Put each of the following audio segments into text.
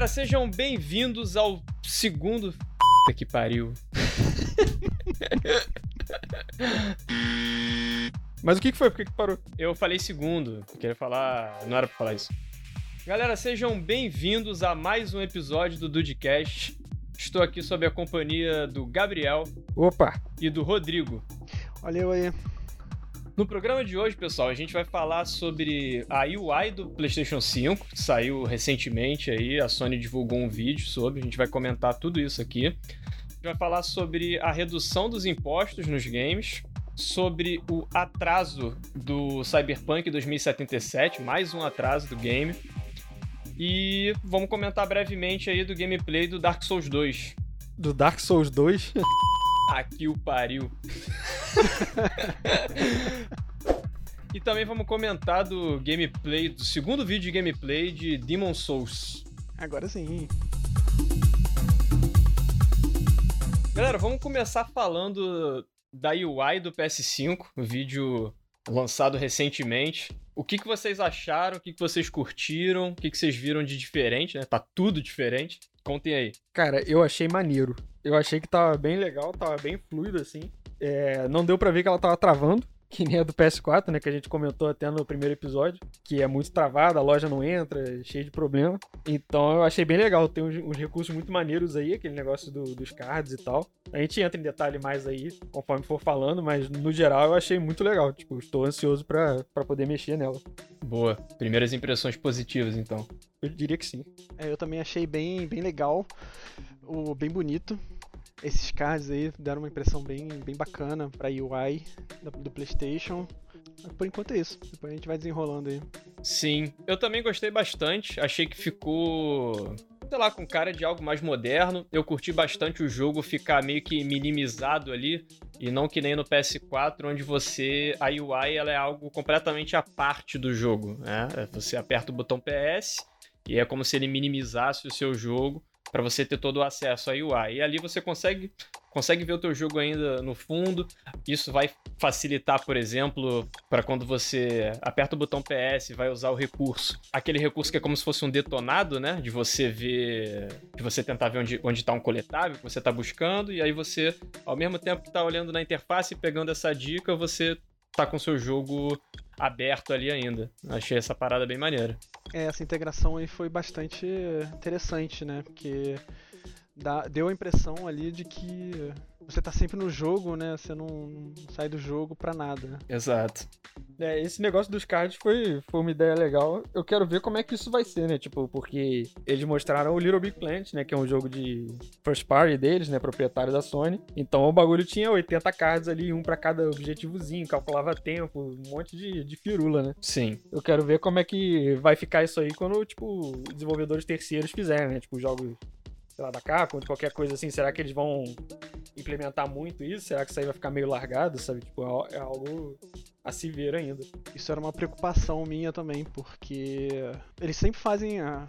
Galera, sejam bem-vindos ao segundo. Puta que pariu. Mas o que que foi? Por que que parou? Eu falei segundo, eu queria falar. Não era pra falar isso. Galera, sejam bem-vindos a mais um episódio do Dudecast. Estou aqui sob a companhia do Gabriel Opa! e do Rodrigo. Olha eu aí. No programa de hoje, pessoal, a gente vai falar sobre a UI do PlayStation 5, que saiu recentemente aí, a Sony divulgou um vídeo sobre, a gente vai comentar tudo isso aqui. A gente vai falar sobre a redução dos impostos nos games, sobre o atraso do Cyberpunk 2077, mais um atraso do game. E vamos comentar brevemente aí do gameplay do Dark Souls 2. Do Dark Souls 2? Aqui o pariu. e também vamos comentar do gameplay, do segundo vídeo de gameplay de Demon Souls. Agora sim. Galera, vamos começar falando da UI do PS5, um vídeo lançado recentemente. O que, que vocês acharam? O que, que vocês curtiram? O que, que vocês viram de diferente, né? Tá tudo diferente. Contem aí. Cara, eu achei maneiro. Eu achei que tava bem legal, tava bem fluido assim. É, não deu pra ver que ela tava travando, que nem a do PS4, né? Que a gente comentou até no primeiro episódio, que é muito travada, a loja não entra, cheio de problema. Então eu achei bem legal, tem uns, uns recursos muito maneiros aí, aquele negócio do- dos cards e tal. A gente entra em detalhe mais aí, conforme for falando, mas no geral eu achei muito legal. Tipo, estou ansioso pra, pra poder mexer nela. Boa. Primeiras impressões positivas, então. Eu diria que sim. É, eu também achei bem, bem legal, o, bem bonito. Esses cards aí deram uma impressão bem, bem bacana pra UI da- do PlayStation. Por enquanto é isso. Depois a gente vai desenrolando aí. Sim, eu também gostei bastante. Achei que ficou, sei lá, com cara de algo mais moderno. Eu curti bastante o jogo ficar meio que minimizado ali e não que nem no PS4, onde você a UI ela é algo completamente à parte do jogo, né? Você aperta o botão PS e é como se ele minimizasse o seu jogo para você ter todo o acesso à UI. E ali você consegue consegue ver o teu jogo ainda no fundo. Isso vai facilitar, por exemplo, para quando você aperta o botão PS e vai usar o recurso. Aquele recurso que é como se fosse um detonado, né? De você ver. De você tentar ver onde, onde tá um coletável que você tá buscando. E aí você, ao mesmo tempo que tá olhando na interface e pegando essa dica, você tá com seu jogo aberto ali ainda. Achei essa parada bem maneira. É, essa integração aí foi bastante interessante, né? Porque dá- deu a impressão ali de que você tá sempre no jogo, né? Você não, não sai do jogo pra nada. né? Exato. É, esse negócio dos cards foi, foi uma ideia legal. Eu quero ver como é que isso vai ser, né? Tipo, porque eles mostraram o Little Big Planet, né? Que é um jogo de first party deles, né? Proprietário da Sony. Então o bagulho tinha 80 cards ali, um pra cada objetivozinho, calculava tempo, um monte de, de firula, né? Sim. Eu quero ver como é que vai ficar isso aí quando, tipo, desenvolvedores terceiros fizerem, né? Tipo, jogos, sei lá, da Capcom, qualquer coisa assim. Será que eles vão implementar muito isso? Será que isso aí vai ficar meio largado, sabe? Tipo, é é algo a se ver ainda. Isso era uma preocupação minha também, porque eles sempre fazem a.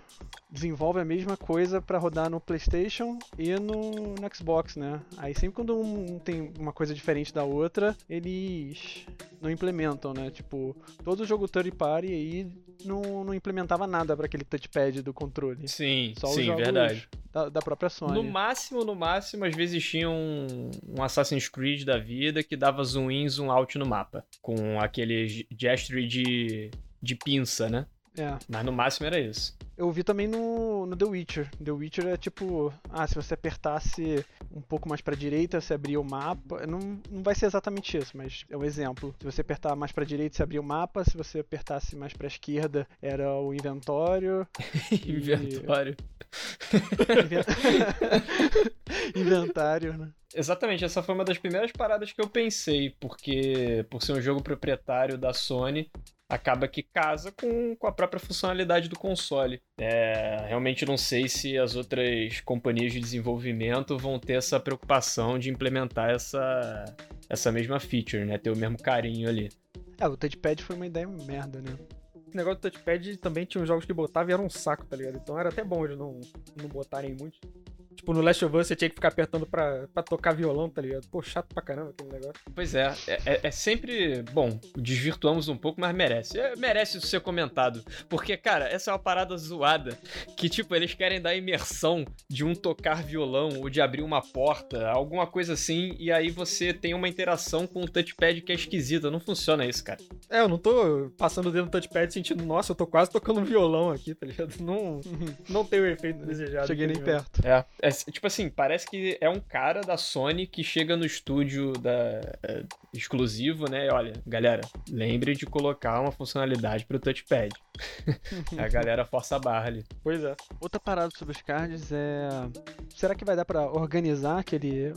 desenvolvem a mesma coisa pra rodar no PlayStation e no, no Xbox, né? Aí sempre quando um tem uma coisa diferente da outra, eles não implementam, né? Tipo, todo jogo third party aí não, não implementava nada pra aquele touchpad do controle. Sim, Só sim, verdade. Da, da própria Sony. No máximo, no máximo, às vezes tinha um, um Assassin's Creed da vida que dava zoom in, zoom out no mapa. Com aquele ge- gesture de, de pinça, né? É. Mas no máximo era isso. Eu vi também no, no The Witcher. The Witcher é tipo, ah, se você apertasse um pouco mais pra direita, você abria o mapa. Não, não vai ser exatamente isso, mas é um exemplo. Se você apertar mais pra direita, você abria o mapa. Se você apertasse mais pra esquerda, era o inventório. Inventório. Inven- Inventário, né? Exatamente, essa foi uma das primeiras paradas que eu pensei, porque por ser um jogo proprietário da Sony, acaba que casa com, com a própria funcionalidade do console. É, realmente não sei se as outras companhias de desenvolvimento vão ter essa preocupação de implementar essa, essa mesma feature, né? Ter o mesmo carinho ali. É, o touchpad foi uma ideia merda, né? Esse negócio do touchpad também tinha uns jogos que botava e era um saco, tá ligado? Então era até bom eles não, não botarem muito. Tipo, no Last of Us você tinha que ficar apertando pra, pra tocar violão, tá ligado? Pô, chato pra caramba aquele negócio. Pois é, é, é, é sempre. Bom, desvirtuamos um pouco, mas merece. É, merece ser comentado. Porque, cara, essa é uma parada zoada. Que, tipo, eles querem dar imersão de um tocar violão ou de abrir uma porta, alguma coisa assim, e aí você tem uma interação com o touchpad que é esquisita. Não funciona isso, cara. É, eu não tô passando o dedo no touchpad sentindo, nossa, eu tô quase tocando um violão aqui, tá ligado? Não, não tem o efeito desejado. Cheguei nem perto. É, é, tipo assim, parece que é um cara da Sony que chega no estúdio da é, exclusivo, né? E olha, galera, lembre de colocar uma funcionalidade pro touchpad. a galera força a barra ali. Pois é. Outra parada sobre os cards é. Será que vai dar pra organizar aquele.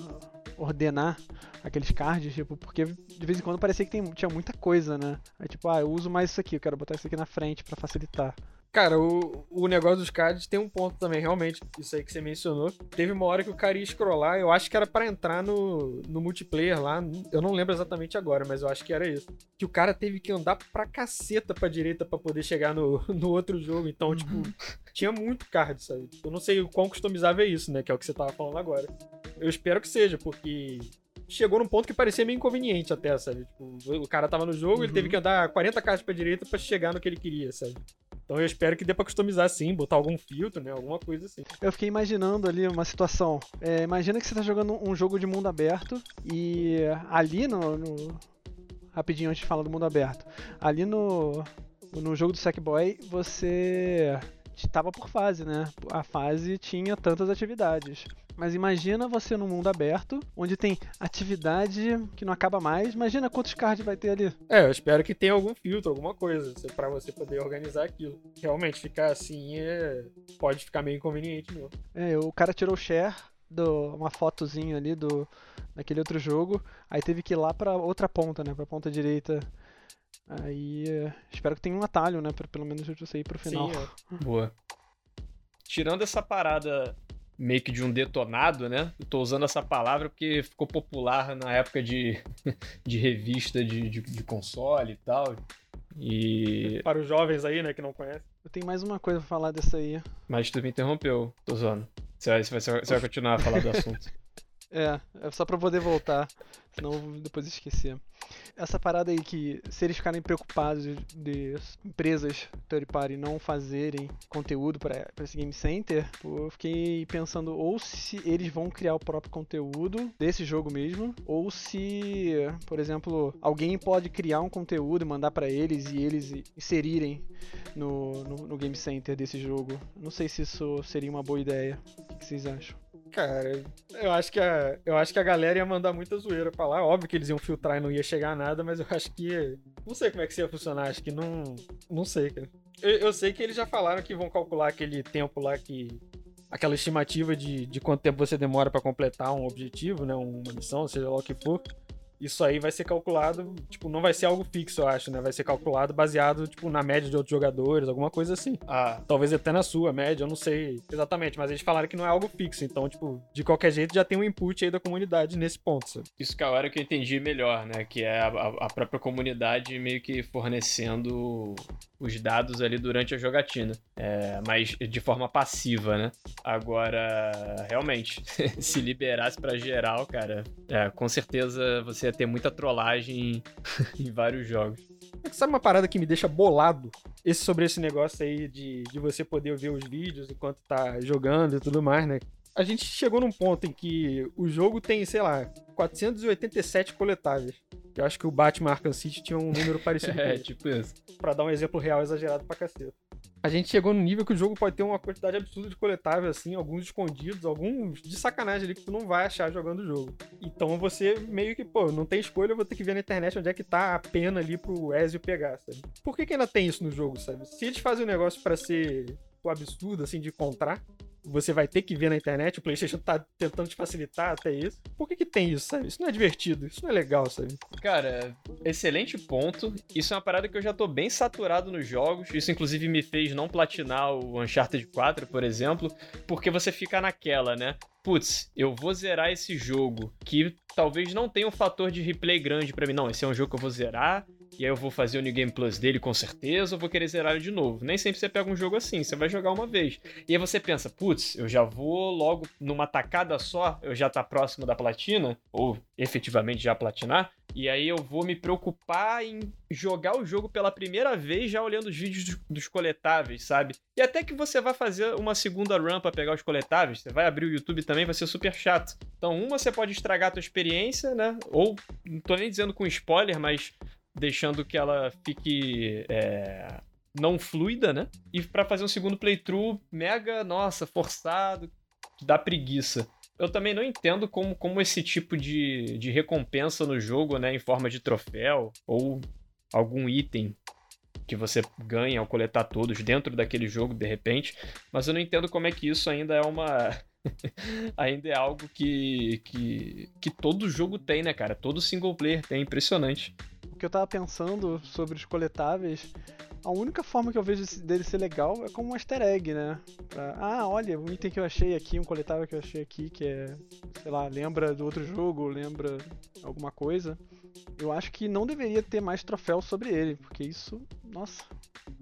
ordenar aqueles cards? Tipo, porque de vez em quando parecia que tem, tinha muita coisa, né? Aí tipo, ah, eu uso mais isso aqui, eu quero botar isso aqui na frente pra facilitar. Cara, o, o negócio dos cards tem um ponto também, realmente. Isso aí que você mencionou. Teve uma hora que o cara ia scrollar, eu acho que era pra entrar no, no multiplayer lá. Eu não lembro exatamente agora, mas eu acho que era isso. Que o cara teve que andar pra caceta pra direita pra poder chegar no, no outro jogo. Então, tipo, tinha muito card, sabe? Eu não sei o quão customizável é isso, né? Que é o que você tava falando agora. Eu espero que seja, porque chegou num ponto que parecia meio inconveniente até, sabe? Tipo, o cara tava no jogo, ele Uhum. teve que andar 40 cards pra direita pra chegar no que ele queria, sabe? Então eu espero que dê pra customizar sim, botar algum filtro, né? Alguma coisa assim. Eu fiquei imaginando ali uma situação. É, imagina que você tá jogando um jogo de mundo aberto e ali no. no- Rapidinho antes de falar do mundo aberto. Ali no. No jogo do Sackboy, você estava por fase, né? A fase tinha tantas atividades. Mas imagina você num mundo aberto, onde tem atividade que não acaba mais. Imagina quantos cards vai ter ali. É, eu espero que tenha algum filtro, alguma coisa, pra você poder organizar aquilo. Realmente, ficar assim é... pode ficar meio inconveniente mesmo. É, o cara tirou o share, do, uma fotozinha ali do daquele outro jogo, aí teve que ir lá pra outra ponta, né, pra ponta direita. Aí é, espero que tenha um atalho, né, pra pelo menos você ir pro final. Sim, é. Boa. Tirando essa parada meio que de um detonado, né? Eu tô usando essa palavra porque ficou popular na época de, de revista de, de, de console e tal. E. Para os jovens aí, né, que não conhecem. Eu tenho mais uma coisa pra falar dessa aí. Mas tu me interrompeu, tô zoando. Você vai, você vai, você vai continuar a falar do assunto. É, é só pra poder voltar, senão depois esquecer. Essa parada aí que, se eles ficarem preocupados de, empresas third party não fazerem conteúdo pra esse Game Center, eu fiquei pensando ou se eles vão criar o próprio conteúdo desse jogo mesmo, ou se, por exemplo, alguém pode criar um conteúdo e mandar pra eles e eles inserirem no, no, no Game Center desse jogo. Não sei se isso seria uma boa ideia. O que vocês acham? Cara, eu acho que a, eu acho que a galera ia mandar muita zoeira pra lá. Óbvio que eles iam filtrar e não ia chegar a nada, mas eu acho que. Não sei como é que isso ia funcionar. Acho que não. Não sei, cara. Eu, eu sei que eles já falaram que vão calcular aquele tempo lá que. Aquela estimativa de, de quanto tempo você demora pra completar um objetivo, né? Uma missão, seja lá o que for. Isso aí vai ser calculado, tipo, não vai ser algo fixo, eu acho, né? Vai ser calculado baseado, tipo, na média de outros jogadores, alguma coisa assim. Ah, Talvez até na sua média, eu não sei exatamente, mas eles falaram que não é algo fixo, então, tipo, de qualquer jeito já tem um input aí da comunidade nesse ponto, sabe? isso que é a hora que eu entendi melhor, né? Que é a, a- própria comunidade meio que fornecendo os dados ali durante a jogatina. É, mas de forma passiva, né? Agora, realmente, se liberasse pra geral, cara, é, com certeza você ia ter muita trollagem em vários jogos. Sabe uma parada que me deixa bolado? Esse, sobre esse negócio aí de, de você poder ver os vídeos enquanto tá jogando e tudo mais, né? A gente chegou num ponto em que o jogo tem, sei lá, 487 coletáveis. Eu acho que o Batman Arkham City tinha um número parecido com É, tipo isso. Pra dar um exemplo real exagerado pra caceta. A gente chegou no nível que o jogo pode ter uma quantidade absurda de coletáveis, assim, alguns escondidos, alguns de sacanagem ali que tu não vai achar jogando o jogo. Então você meio que, pô, não tem escolha, eu vou ter que ver na internet onde é que tá a pena ali pro Ezio pegar, sabe? Por que, que ainda tem isso no jogo, sabe? Se eles fazem um negócio pra ser o absurdo, assim, de encontrar, você vai ter que ver na internet, o PlayStation tá tentando te facilitar até isso. Por que, que tem isso, sabe? Isso não é divertido, isso não é legal, sabe? Cara, excelente ponto. Isso é uma parada que eu já tô bem saturado nos jogos. Isso, inclusive, me fez não platinar o Uncharted 4, por exemplo, porque você fica naquela, né? Putz, eu vou zerar esse jogo que talvez não tenha um fator de replay grande pra mim. Não, esse é um jogo que eu vou zerar e aí eu vou fazer o New Game Plus dele com certeza, ou vou querer zerar ele de novo. Nem sempre você pega um jogo assim, você vai jogar uma vez. E aí você pensa, putz, eu já vou logo numa tacada só, eu já tá próximo da platina, ou efetivamente já platinar, e aí eu vou me preocupar em jogar o jogo pela primeira vez já olhando os vídeos dos coletáveis, sabe? E até que você vai fazer uma segunda run pra pegar os coletáveis, você vai abrir o YouTube também, vai ser super chato. Então, uma você pode estragar a tua experiência, né? Ou, não tô nem dizendo com spoiler, mas deixando que ela fique é, não fluida, né? E para fazer um segundo playthrough mega, nossa, forçado, que dá preguiça eu também não entendo como, como esse tipo de, de recompensa no jogo, né, em forma de troféu ou algum item que você ganha ao coletar todos dentro daquele jogo de repente, mas eu não entendo como é que isso ainda é uma ainda é algo que, que que todo jogo tem, né, cara? Todo single player tem, impressionante. O que eu tava pensando sobre os coletáveis a única forma que eu vejo dele ser legal é como um easter egg, né? Pra, ah, olha, um item que eu achei aqui, um coletável que eu achei aqui, que é, sei lá, lembra do outro jogo, lembra alguma coisa. Eu acho que não deveria ter mais troféus sobre ele, porque isso, nossa,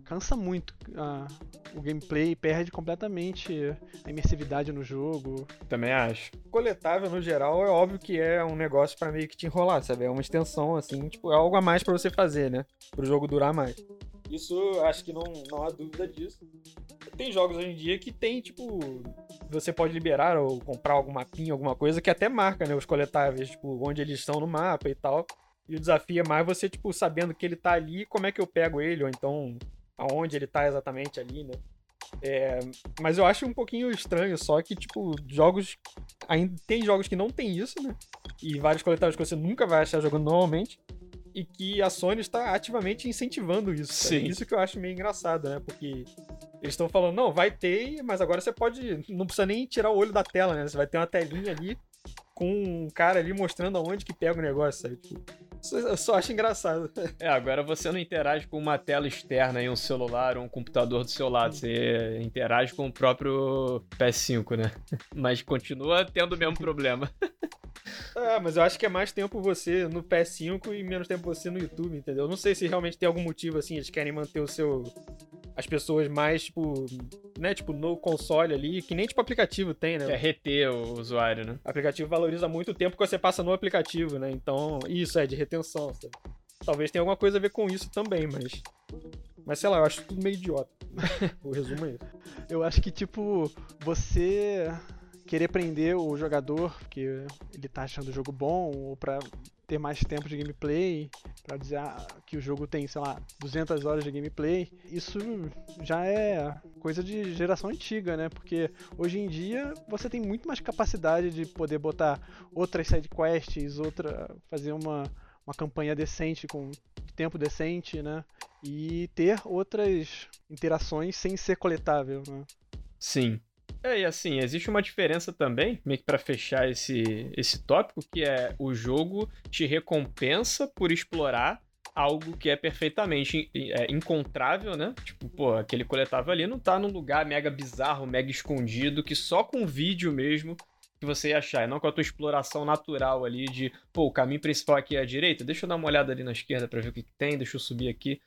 cansa muito ah, o gameplay, perde completamente a imersividade no jogo. Também acho. Coletável, no geral, é óbvio que é um negócio para meio que te enrolar, sabe? É uma extensão, assim, tipo, é algo a mais para você fazer, né? Pro jogo durar mais. Isso acho que não, não há dúvida disso. Tem jogos hoje em dia que tem, tipo, você pode liberar ou comprar algum mapinha, alguma coisa que até marca, né, os coletáveis, tipo, onde eles estão no mapa e tal. E o desafio é mais você, tipo, sabendo que ele tá ali, como é que eu pego ele, ou então aonde ele tá exatamente ali, né? É, mas eu acho um pouquinho estranho só que, tipo, jogos. Ainda tem jogos que não tem isso, né? E vários coletáveis que você nunca vai achar jogando normalmente e que a Sony está ativamente incentivando isso. Sim. Isso que eu acho meio engraçado, né? Porque eles estão falando, não, vai ter, mas agora você pode. Não precisa nem tirar o olho da tela, né? Você vai ter uma telinha ali com um cara ali mostrando aonde que pega o negócio, sabe? Eu só acho engraçado. É, agora você não interage com uma tela externa em um celular ou um computador do seu lado. Você interage com o próprio PS5, né? Mas continua tendo o mesmo problema. É, mas eu acho que é mais tempo você no PS5 e menos tempo você no YouTube, entendeu? Não sei se realmente tem algum motivo assim, eles querem manter o seu as pessoas mais, tipo, né, tipo, no console ali, que nem tipo aplicativo tem, né? É reter o usuário, né? O aplicativo valoriza muito o tempo que você passa no aplicativo, né? Então, isso é de retenção, sabe? Talvez tenha alguma coisa a ver com isso também, mas. Mas sei lá, eu acho tudo meio idiota. o resumo é isso. Eu acho que, tipo, você querer prender o jogador, porque ele tá achando o jogo bom, ou pra ter mais tempo de gameplay, para dizer ah, que o jogo tem, sei lá, 200 horas de gameplay, isso já é coisa de geração antiga, né? Porque hoje em dia você tem muito mais capacidade de poder botar outras side quests, outra fazer uma, uma campanha decente com tempo decente, né? E ter outras interações sem ser coletável, né? Sim. É, e assim, existe uma diferença também, meio que pra fechar esse, esse tópico, que é o jogo te recompensa por explorar algo que é perfeitamente é, encontrável, né? Tipo, pô, aquele coletável ali não tá num lugar mega bizarro, mega escondido, que só com vídeo mesmo que você achar, e não com a tua exploração natural ali de, pô, o caminho principal aqui é a direita, deixa eu dar uma olhada ali na esquerda para ver o que, que tem, deixa eu subir aqui.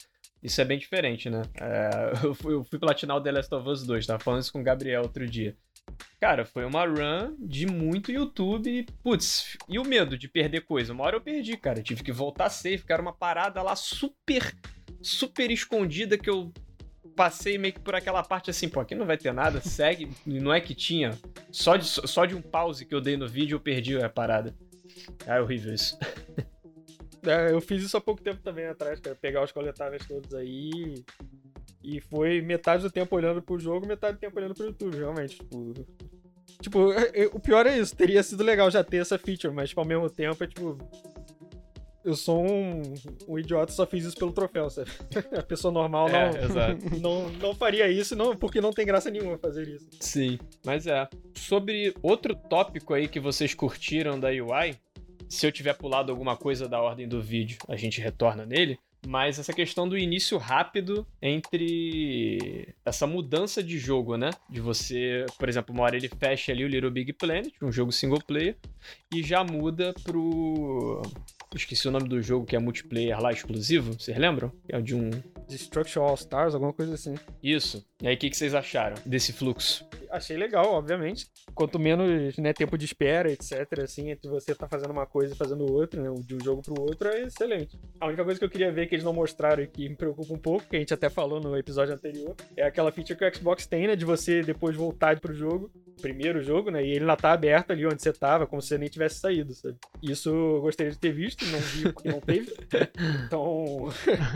Isso é bem diferente, né? É, eu, fui, eu fui platinar o The Last of Us 2, tava falando isso com o Gabriel outro dia. Cara, foi uma run de muito YouTube. Putz, e o medo de perder coisa? Uma hora eu perdi, cara. tive que voltar safe, cara, uma parada lá super, super escondida que eu passei meio que por aquela parte assim, pô, aqui não vai ter nada, segue. não é que tinha. Só de, só de um pause que eu dei no vídeo eu perdi a parada. Ah, é horrível isso. É, eu fiz isso há pouco tempo também atrás, cara. Pegar os coletáveis todos aí. E foi metade do tempo olhando pro jogo, metade do tempo olhando pro YouTube, realmente. Tipo, tipo é, é, o pior é isso. Teria sido legal já ter essa feature, mas tipo, ao mesmo tempo é tipo. Eu sou um, um idiota só fiz isso pelo troféu, sabe? A pessoa normal não, é, não, não faria isso, não, porque não tem graça nenhuma fazer isso. Sim, mas é. Sobre outro tópico aí que vocês curtiram da UI, se eu tiver pulado alguma coisa da ordem do vídeo, a gente retorna nele. Mas essa questão do início rápido entre essa mudança de jogo, né? De você, por exemplo, uma hora ele fecha ali o Little Big Planet, um jogo single player. e já muda pro. Esqueci o nome do jogo que é multiplayer lá exclusivo, vocês lembram? É de um. Destruction All Stars, alguma coisa assim. Isso. E aí, o que, que vocês acharam desse fluxo? Achei legal, obviamente. Quanto menos né, tempo de espera, etc., assim, entre você tá fazendo uma coisa e fazendo outra, né, de um jogo pro outro, é excelente. A única coisa que eu queria ver que eles não mostraram e que me preocupa um pouco, que a gente até falou no episódio anterior, é aquela feature que o Xbox tem, né, de você depois voltar pro jogo, primeiro jogo, né, e ele ainda tá aberto ali onde você tava, como se você nem tivesse saído, sabe? Isso eu gostaria de ter visto, não vi porque não teve. Então,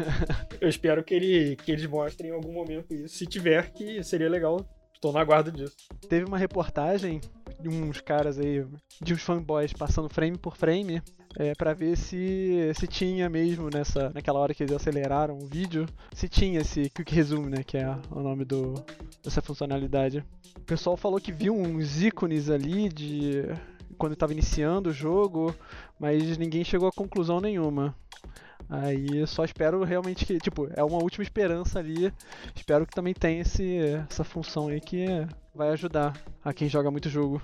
eu espero que, ele, que eles mostrem em algum momento isso. Se tiver, que seria legal. Estou na guarda disso. Teve uma reportagem de uns caras aí, de uns fanboys passando frame por frame, é, para ver se, se tinha mesmo nessa, naquela hora que eles aceleraram o vídeo, se tinha esse Quick Resume, né, que é o nome do, dessa funcionalidade. O pessoal falou que viu uns ícones ali de quando estava iniciando o jogo, mas ninguém chegou a conclusão nenhuma. Aí eu só espero realmente que, tipo, é uma última esperança ali. Espero que também tenha esse, essa função aí que vai ajudar a quem joga muito jogo.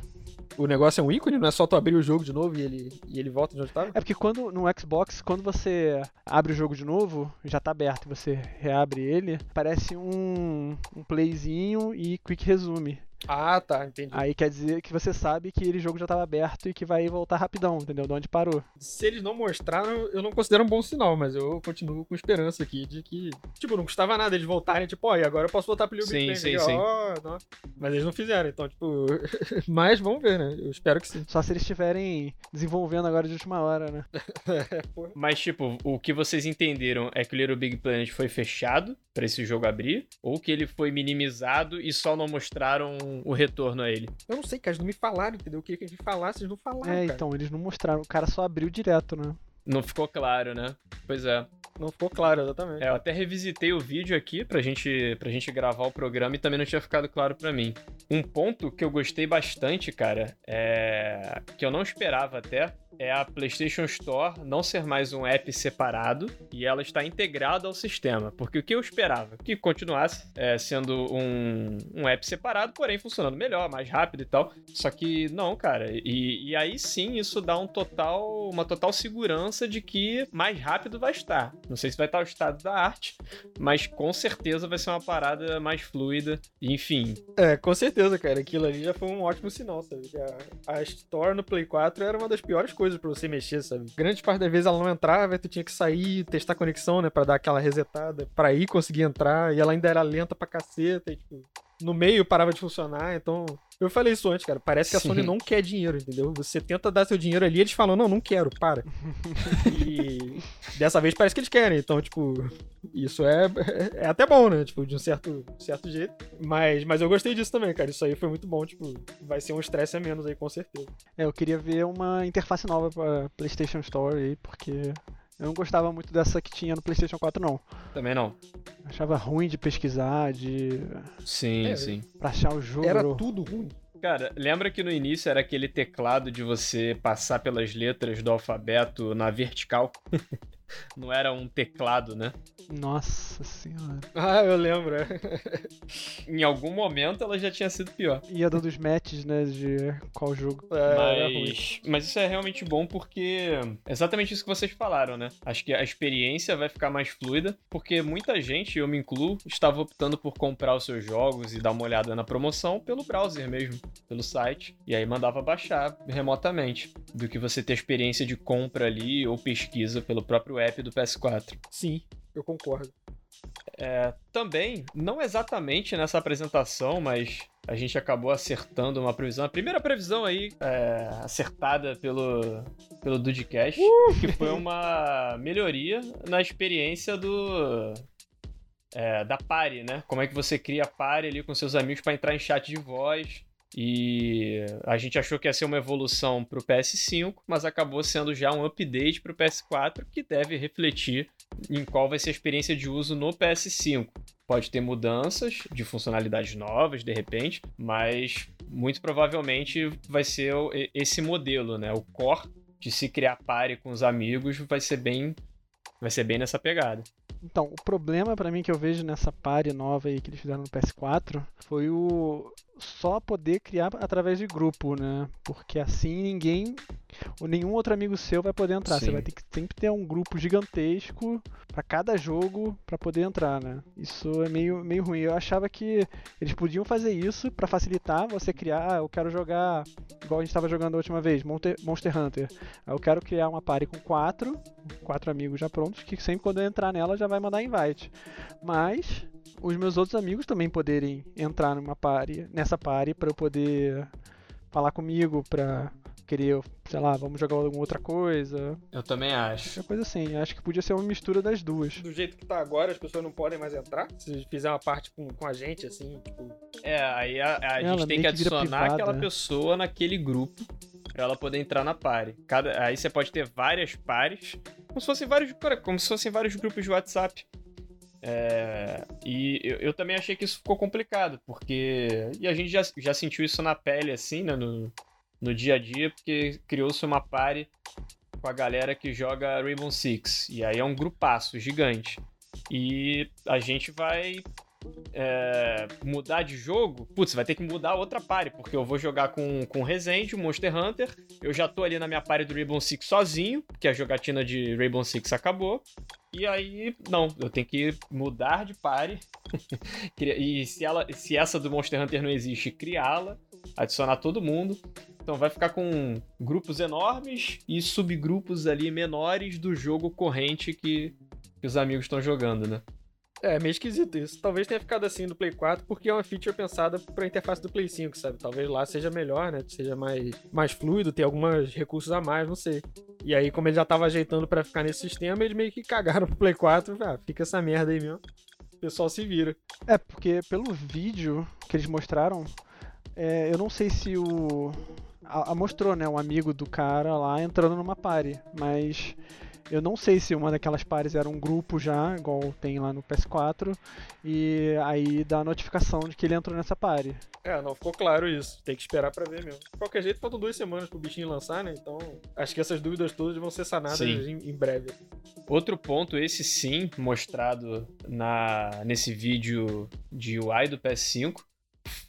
O negócio é um ícone, não é só tu abrir o jogo de novo e ele, e ele volta de onde estava? É porque quando no Xbox, quando você abre o jogo de novo, já tá aberto, você reabre ele, parece um, um playzinho e quick resume. Ah, tá, entendi. Aí quer dizer que você sabe que ele jogo já estava aberto e que vai voltar rapidão, entendeu? De onde parou. Se eles não mostraram, eu não considero um bom sinal, mas eu continuo com esperança aqui de que, tipo, não custava nada eles voltarem, tipo, ó, e agora eu posso voltar pro Little Sim, Big sim, sim. ó, não. Mas eles não fizeram, então, tipo, mas vamos ver, né? Eu espero que sim. Só se eles estiverem desenvolvendo agora de última hora, né? É. Mas, tipo, o que vocês entenderam é que o Little Big Planet foi fechado pra esse jogo abrir, ou que ele foi minimizado e só não mostraram o retorno a ele. Eu não sei, cara, eles não me falaram, entendeu? Eu queria que eles falassem, eles não falaram, É, cara. então, eles não mostraram. O cara só abriu direto, né? Não ficou claro, né? Pois é. Não ficou claro, exatamente. É, eu até revisitei o vídeo aqui pra gente, pra gente gravar o programa e também não tinha ficado claro pra mim. Um ponto que eu gostei bastante, cara, é. que eu não esperava até, é a PlayStation Store não ser mais um app separado e ela está integrada ao sistema. Porque o que eu esperava? Que continuasse é, sendo um, um app separado, porém funcionando melhor, mais rápido e tal. Só que não, cara. E, e aí sim isso dá um total, uma total segurança de que mais rápido vai estar. Não sei se vai estar o estado da arte, mas com certeza vai ser uma parada mais fluida. Enfim, É, com certeza, cara. Aquilo ali já foi um ótimo sinal, sabe? A, a Store no Play 4 era uma das piores coisas pra você mexer, sabe? Grande parte das vezes ela não entrava, tu tinha que sair, testar a conexão, né? Pra dar aquela resetada, pra ir conseguir entrar, e ela ainda era lenta pra caceta, e, tipo, no meio parava de funcionar, então. Eu falei isso antes, cara. Parece que a Sim. Sony não quer dinheiro, entendeu? Você tenta dar seu dinheiro ali, eles falam, não, não quero, para. e dessa vez parece que eles querem, então, tipo, isso é, é até bom, né? Tipo, de um certo, certo jeito. Mas, mas eu gostei disso também, cara. Isso aí foi muito bom, tipo, vai ser um estresse a menos aí, com certeza. É, eu queria ver uma interface nova pra PlayStation Store aí, porque eu não gostava muito dessa que tinha no PlayStation 4, não. também não. Achava ruim de pesquisar, de. Sim, É, sim. pra achar o jogo. Era tudo ruim. Cara, lembra que no início era aquele teclado de você passar pelas letras do alfabeto na vertical? Não era um teclado, né? Nossa senhora. Ah, eu lembro. é. Em algum momento ela já tinha sido pior. Ia dando os matches, né, de qual jogo. É. Mas, mas isso é realmente bom porque é exatamente isso que vocês falaram, né? Acho que a experiência vai ficar mais fluida, porque muita gente, eu me incluo, estava optando por comprar os seus jogos e dar uma olhada na promoção pelo browser mesmo, pelo site, e aí mandava baixar remotamente, do que você ter a experiência de compra ali ou pesquisa pelo próprio app do PS4. Sim, eu concordo. É, também, não exatamente nessa apresentação, mas a gente acabou acertando uma previsão. A primeira previsão aí, é, acertada pelo, pelo Dudecast, que foi uma melhoria na experiência do. é, da party, né? Como é que você cria a party ali com seus amigos para entrar em chat de voz. E a gente achou que ia ser uma evolução pro PS5, mas acabou sendo já um update pro PS4 que deve refletir em qual vai ser a experiência de uso no PS5. Pode ter mudanças de funcionalidades novas, de repente, mas muito provavelmente vai ser o- esse modelo, né? O core de se criar party com os amigos vai ser bem vai ser bem nessa pegada. Então, o problema pra mim que eu vejo nessa party nova aí que eles fizeram no PS4 foi o só poder criar através de grupo, né? Porque assim ninguém ou nenhum outro amigo seu vai poder entrar. Sim. Você vai ter que sempre ter um grupo gigantesco para cada jogo para poder entrar, né? Isso é meio, meio ruim. Eu achava que eles podiam fazer isso para facilitar você criar. Ah, eu quero jogar igual a gente estava jogando a última vez, Monster, Monster Hunter. Eu quero criar uma party com quatro, quatro amigos já prontos, que sempre quando eu entrar nela já vai mandar invite. Mas os meus outros amigos também poderem entrar numa party, nessa party para eu poder falar comigo, para querer, sei lá, vamos jogar alguma outra coisa. Eu também acho. Qualquer coisa assim. Acho que podia ser uma mistura das duas. Do jeito que tá agora, as pessoas não podem mais entrar. Se fizer uma parte com, com a gente, assim, tipo. É, aí a, a gente tem que adicionar aquela pessoa naquele grupo pra ela poder entrar na party. Cada, aí você pode ter várias pares, como se fossem vários, como se fossem vários grupos de WhatsApp. É, e eu, eu, também achei que isso ficou complicado, porque. E a gente já, já sentiu isso na pele, assim, né? No, no dia a dia, porque criou-se uma party com a galera que joga Rainbow Six. E aí é um grupaço gigante. E a gente vai é, mudar de jogo, putz, vai ter que mudar outra party, porque eu vou jogar com, com Resende, o Monster Hunter. Eu já tô ali na minha party do Rainbow Six sozinho, porque a jogatina de Rainbow Six acabou. E aí, não, eu tenho que mudar de party. e se, ela, se essa do Monster Hunter não existe, criá-la, adicionar todo mundo. Então vai ficar com grupos enormes e subgrupos ali menores do jogo corrente que, que os amigos estão jogando, né? É, meio esquisito isso. Talvez tenha ficado assim no Play 4 porque é uma feature pensada para a interface do Play 5, sabe? Talvez lá seja melhor, né? Seja mais, mais fluido, ter alguns recursos a mais, não sei. E aí, como ele já tava ajeitando para ficar nesse sistema, eles meio que cagaram pro Play 4. Ah, fica essa merda aí mesmo. O pessoal se vira. É, porque pelo vídeo que eles mostraram, é, eu não sei se o. A, a mostrou, né? Um amigo do cara lá entrando numa party, mas eu não sei se uma daquelas pares era um grupo já, igual tem lá no PS4, e aí dá a notificação de que ele entrou nessa pare. É, não ficou claro isso. Tem que esperar para ver mesmo. De qualquer jeito, faltam duas semanas pro bichinho lançar, né? Então, acho que essas dúvidas todas vão ser sanadas em, em, breve. Outro ponto, esse sim, mostrado na, nesse vídeo de UI do PS5,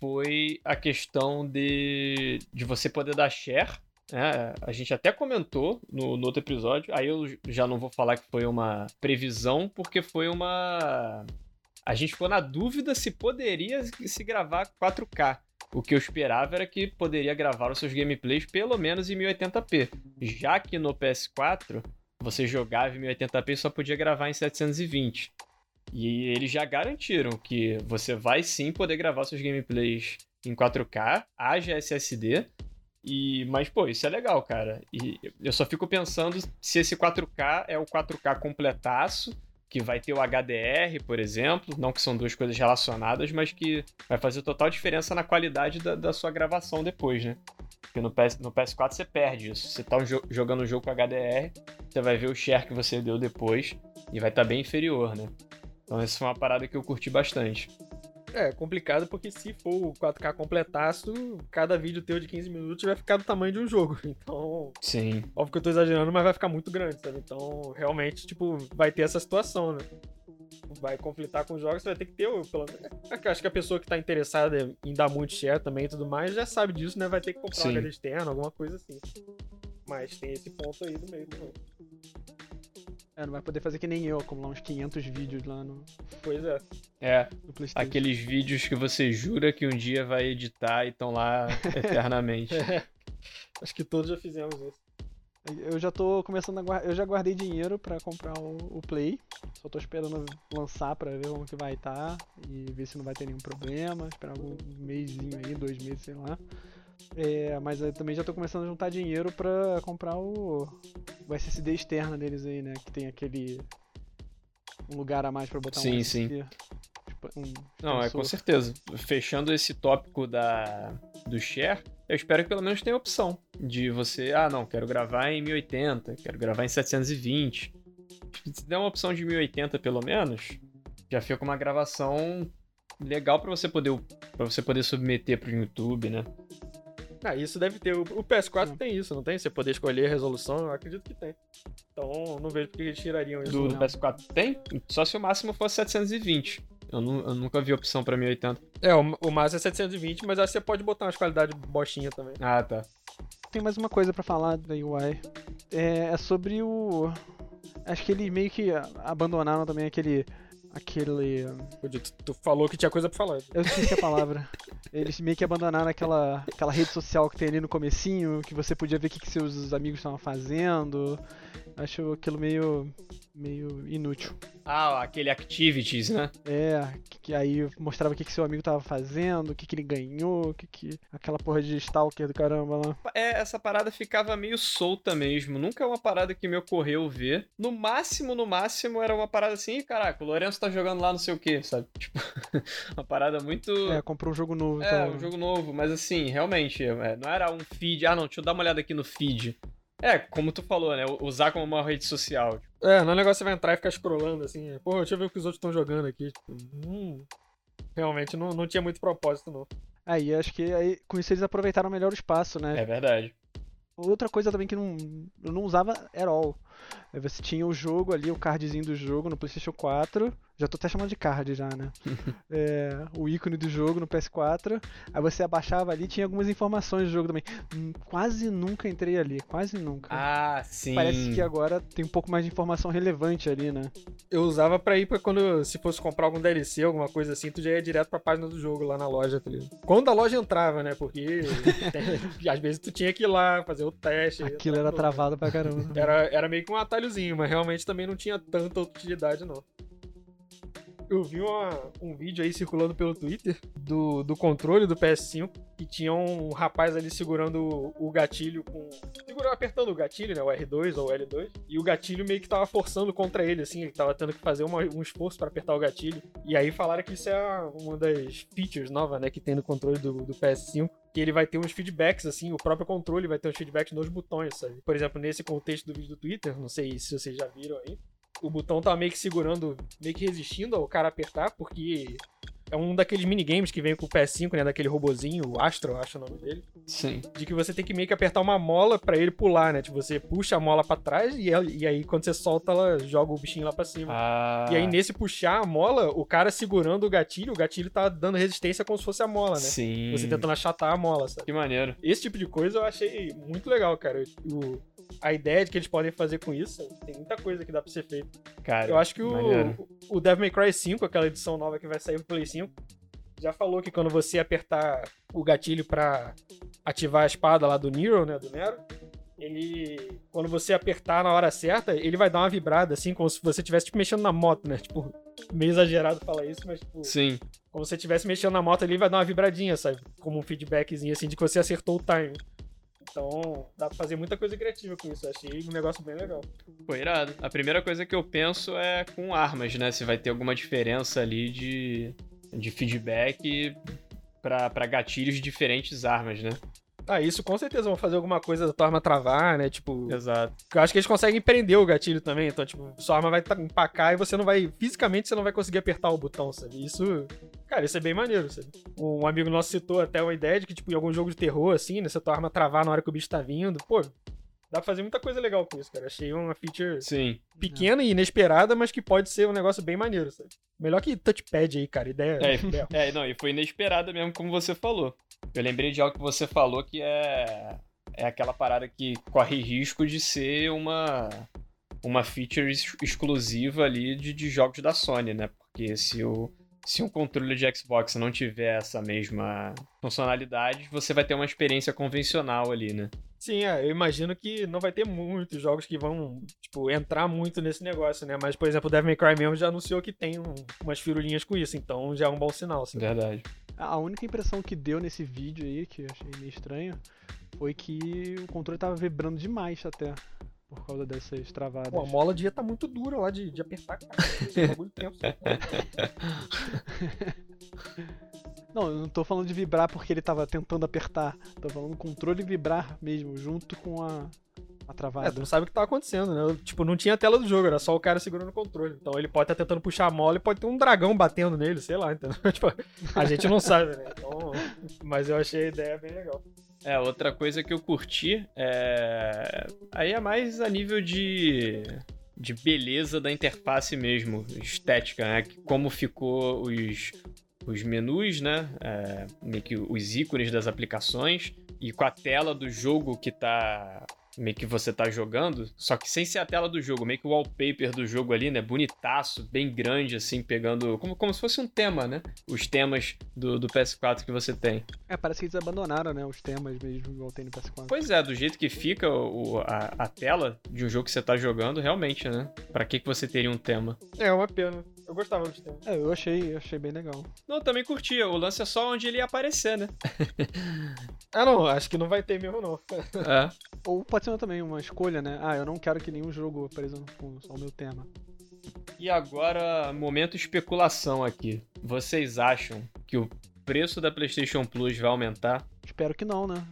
foi a questão de, de você poder dar share é, a gente até comentou no, no, outro episódio, aí eu já não vou falar que foi uma previsão, porque foi uma. A gente ficou na dúvida se poderia se gravar 4K. O que eu esperava era que poderia gravar os seus gameplays pelo menos em 1080p. Já que no PS4 você jogava em 1080p e só podia gravar em 720. E eles já garantiram que você vai sim poder gravar seus gameplays em 4K, haja SSD, e, mas, pô, isso é legal, cara. E eu só fico pensando se esse 4K é o 4K completaço, que vai ter o HDR, por exemplo. Não que são duas coisas relacionadas, mas que vai fazer total diferença na qualidade da, da sua gravação depois, né? Porque no, PS, no PS4 você perde isso. Você tá jogando o jogo com HDR, você vai ver o share que você deu depois e vai estar tá bem inferior, né? Então, essa foi uma parada que eu curti bastante. É complicado porque se for o 4K completaço, cada vídeo teu de 15 minutos vai ficar do tamanho de um jogo. Então. Sim. Óbvio que eu tô exagerando, mas vai ficar muito grande, sabe? Então, realmente, tipo, vai ter essa situação, né? Vai conflitar com os jogos, você vai ter que ter, pelo menos. Acho que a pessoa que tá interessada em dar muito share também e tudo mais já sabe disso, né? Vai ter que comprar Sim. um HD externo, alguma coisa assim. Mas tem esse ponto aí do meio também. É, não vai poder fazer que nem eu, acumular uns 500 vídeos lá no. Pois é. É. Aqueles vídeos que você jura que um dia vai editar e estão lá eternamente. é. Acho que todos já fizemos isso. Eu já tô começando a guardar. Eu já guardei dinheiro para comprar o, o, Play. Só tô esperando lançar para ver como que vai estar tá, e ver se não vai ter nenhum problema. Esperar algum mêsinho aí, dois meses, sei lá. É, mas eu também já tô começando a juntar dinheiro pra comprar o, o SSD externo deles aí, né? Que tem aquele. Um lugar a mais pra botar sim, um SSD. Sim, tipo, um Não, é com certeza. Fechando esse tópico da, do share, eu espero que pelo menos tenha a opção de você. Ah, não, quero gravar em 1080, quero gravar em 720. Se der uma opção de 1080 pelo menos, já fica uma gravação legal para você poder para você poder submeter pro YouTube, né? Ah, isso deve ter. O, PS4 hum. tem isso, não tem? Você poder escolher a resolução, eu acredito que tem. Então não vejo porque eles tirariam isso. Do, do PS4 tem? Só se o máximo fosse 720. Eu, nu- eu nunca vi opção pra 1080. É, o, o máximo é 720, mas aí você pode botar umas qualidades bostinha também. Ah, tá. Tem mais uma coisa pra falar da UI. É, é sobre o. Acho que eles meio que abandonaram também aquele. Aquele. Tu, tu falou que tinha coisa pra falar. Eu esqueci a palavra. Eles meio que abandonaram aquela, aquela rede social que tem ali no comecinho, que você podia ver o que, que seus amigos estavam fazendo. Acho aquilo meio. meio inútil. Ah, aquele Activities, né? É, que, que aí mostrava o que, que seu amigo tava fazendo, o que, que ele ganhou, o que, que. aquela porra de stalker do caramba lá. É, essa parada ficava meio solta mesmo. Nunca é uma parada que me ocorreu ver. No máximo, no máximo, era uma parada assim, "Ih, caraca, o Lourenço tá jogando lá não sei o que, sabe? Tipo, uma parada muito. É, comprou um jogo novo. É, então- um jogo novo, mas assim, realmente, é, não era um feed. Ah, não, deixa eu dar uma olhada aqui no feed. É, como tu falou, né? Usar como uma rede social. É, não é um negócio que você vai entrar e ficar scrollando assim. é, Pô, deixa eu ver o que os outros estão jogando aqui. Tipo, hum, realmente não, não tinha muito propósito, não. Aí acho que aí, com isso eles aproveitaram melhor o espaço, né? É verdade. Outra coisa também que não, eu não usava at all. Aí Você tinha o jogo ali, o cardzinho do jogo no PlayStation 4. Já tô até chamando de card já, né? É, o ícone do jogo no PS4. Aí você abaixava ali, tinha algumas informações do jogo também. Hum, Quase nunca entrei ali, quase nunca. Ah, sim. Parece que agora tem um pouco mais de informação relevante ali, né? Eu usava pra ir pra quando, se fosse comprar algum DLC, alguma coisa assim, tu já ia direto pra página do jogo lá na loja, tá ligado? Quando a loja entrava, né? Porque às vezes tu tinha que ir lá fazer o teste. Aquilo era louco. travado pra caramba. Era, era meio que um atalhozinho, mas realmente também não tinha tanta utilidade, não. Eu vi uma- um vídeo aí circulando pelo Twitter do, do controle do PS5 que tinha um rapaz ali segurando o, o gatilho com. Segurando, apertando o gatilho, né? O R2 ou o L2. E o gatilho meio que tava forçando contra ele, assim. Ele tava tendo que fazer uma- um esforço pra apertar o gatilho. E aí falaram que isso é uma das features novas, né? Que tem no controle do, do PS5 que ele vai ter uns feedbacks, assim, o próprio controle vai ter uns feedbacks nos botões, sabe? Por exemplo, nesse contexto do vídeo do Twitter, não sei se vocês já viram aí, o botão tá meio que segurando, meio que resistindo ao cara apertar, porque é um daqueles minigames que vem com o PS5, né? Daquele robozinho, o Astro, eu acho o nome dele. Sim. De que você tem que meio que apertar uma mola pra ele pular, né? Tipo, você puxa a mola pra trás e, ela- e aí quando você solta, ela joga o bichinho lá pra cima. Ah. E aí, nesse puxar a mola, o cara segurando o gatilho, o gatilho tá dando resistência como se fosse a mola, né? Sim. Você tentando achatar a mola, sabe? Que maneiro. Esse tipo de coisa eu achei muito legal, cara. O- a ideia de que eles podem fazer com isso, tem muita coisa que dá pra ser feita. Cara, Eu acho que maneiro. O, Devil May Cry 5, aquela edição nova que vai sair pro Play 5, já falou que quando você apertar o gatilho pra ativar a espada lá do Nero, né, do Nero, ele, quando você apertar na hora certa, ele vai dar uma vibrada, assim, como se você estivesse tipo, mexendo na moto, né? Tipo, meio exagerado falar isso, mas tipo, Sim. como se você estivesse mexendo na moto ali, vai dar uma vibradinha, sabe? Como um feedbackzinho, assim, de que você acertou o time. Então, dá pra fazer muita coisa criativa com isso. Eu achei um negócio bem legal. Pô, irado. A primeira coisa que eu penso é com armas, né? Se vai ter alguma diferença ali de, de feedback pra gatilhos de diferentes armas, né? Ah, isso com certeza vão fazer alguma coisa da tua arma travar, né? Tipo, Exato. eu acho que eles conseguem prender o gatilho também. Então, tipo, sua arma vai tá- empacar e você não vai. Fisicamente você não vai conseguir apertar o botão, sabe? Isso. Cara, isso é bem maneiro, sabe? Um amigo nosso citou até uma ideia de que, tipo, em algum jogo de terror, assim, né? Se a tua arma travar na hora que o bicho tá vindo, pô. Dá pra fazer muita coisa legal com isso, cara. Achei uma feature Sim. pequena e inesperada, mas que pode ser um negócio bem maneiro, sabe? Melhor que touchpad aí, cara. Ideia. É. É, não, e foi inesperada mesmo, como você falou. Eu lembrei de algo que você falou que é. É aquela parada que corre risco de ser uma. Uma feature ex- exclusiva ali de, de jogos da Sony, né? Porque se o. Se um controle de Xbox não tiver essa mesma funcionalidade, você vai ter uma experiência convencional ali, né? Sim, é, eu imagino que não vai ter muitos jogos que vão, tipo, entrar muito nesse negócio, né? Mas, por exemplo, o Devil May Cry mesmo já anunciou que tem um- umas firulinhas com isso, então já é um bom sinal, assim. Verdade. A única impressão que deu nesse vídeo aí, que eu achei meio estranho, foi que o controle tava vibrando demais até. Por causa dessas travadas. Pô, a mola devia estar muito dura lá de, de apertar, cara. É bagulho tenso. Não, eu não tô falando de vibrar porque ele tava tentando apertar. Tô falando do controle vibrar mesmo, junto com a, a É, travada. tu não sabe o que tava acontecendo, né? Tipo, não tinha tela do jogo, era só o cara segurando o controle. Então ele pode estar tentando puxar a mola e pode ter um dragão batendo nele, sei lá, entendeu? Tipo, a gente não sabe, né? Então, mas eu achei a ideia bem legal. É, outra coisa que eu curti é. Aí é mais a nível de. de beleza da interface mesmo, estética, né? Como ficou os, os menus, né? É, meio que os ícones das aplicações e com a tela do jogo que tá meio que você tá jogando, só que sem ser a tela do jogo, meio que o wallpaper do jogo ali, né? Bonitaço, bem grande, assim, pegando. Como, como se fosse um tema, né? Os temas do, do PS4 que você tem. É, parece que eles abandonaram, né? Os temas mesmo, igual tem no PS4. Pois é, do jeito que fica o, a, a tela de um jogo que você tá jogando, realmente, né? Pra que, que você teria um tema? É uma pena. Eu gostava do tema. É, eu achei, eu achei bem legal. Não, eu também curtia. O lance é só onde ele ia aparecer, né? ah, não. Acho que não vai ter mesmo, não. é. Ou pode ser também uma escolha, né? Ah, eu não quero que nenhum jogo apareça no fundo, só o meu tema. E agora, momento especulação aqui. Vocês acham que o preço da PlayStation Plus vai aumentar? Espero que não, né?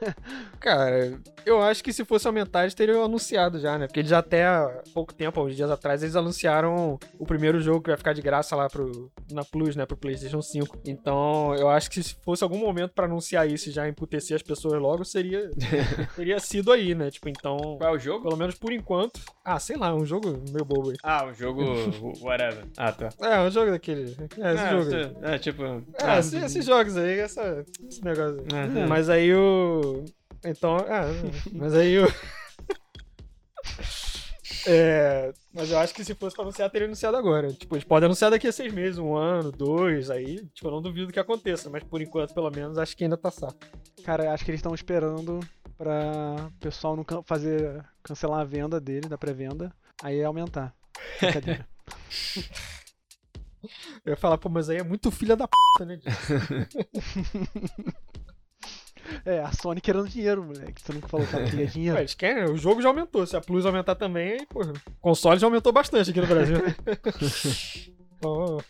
Cara, eu acho que se fosse aumentar, eles teriam anunciado já, né? Porque eles já até há pouco tempo, uns dias atrás, eles anunciaram o primeiro jogo que vai ficar de graça lá pro, na Plus, né? Pro PlayStation 5. Então, eu acho que se fosse algum momento para anunciar isso e já emputecer as pessoas logo, seria teria sido aí, né? Tipo, então. Qual é o jogo? Pelo menos por enquanto. Ah, sei lá, um jogo meio bobo aí. Ah, um jogo whatever. Ah, tá. É, um jogo daquele. É, esse é, jogo. É, tipo. É, ah, esses, esses jogos aí, essa, esse negócio. Uhum. Mas aí o. Então. Ah, mas aí o. É, mas eu acho que se fosse pra anunciar, teria anunciado agora. Tipo, eles podem anunciar daqui a seis meses, um ano, dois, aí, tipo, eu não duvido que aconteça, mas por enquanto, pelo menos, acho que ainda tá saco. Cara, acho que eles estão esperando pra o pessoal não fazer cancelar a venda dele, da pré-venda, aí aumentar. Brincadeira. eu ia falar, pô, mas aí é muito filha da p, né? É, a Sony querendo dinheiro, moleque. Você nunca falou que ela queria dinheiro. Ué, eles querem, o jogo já aumentou. Se a Plus aumentar também, aí, pô, o console já aumentou bastante aqui no Brasil. oh.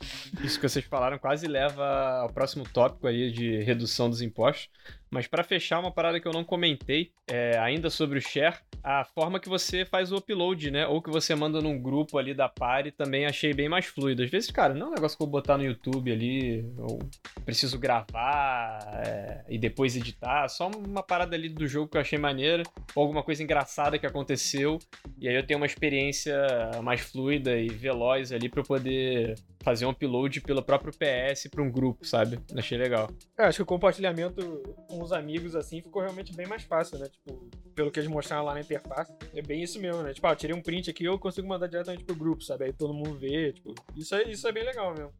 Isso que vocês falaram quase leva ao próximo tópico aí de redução dos impostos. Mas para fechar, uma parada que eu não comentei, é, ainda sobre o share, a forma que você faz o upload, né? Ou que você manda num grupo ali da party, também achei bem mais fluido. Às vezes, cara, não é um negócio que eu vou botar no YouTube ali, ou preciso gravar é, e depois editar. Só uma parada ali do jogo que eu achei maneira, ou alguma coisa engraçada que aconteceu. E aí eu tenho uma experiência mais fluida e veloz ali para poder fazer um upload pelo próprio PS para um grupo, sabe? Achei legal. Eu acho que o compartilhamento com os amigos assim ficou realmente bem mais fácil, né? Tipo, pelo que eles mostraram lá na interface. É bem isso mesmo, né? Tipo, ah, eu tirei um print aqui eu consigo mandar diretamente pro grupo, sabe? Aí todo mundo vê, tipo, isso é, isso é bem legal mesmo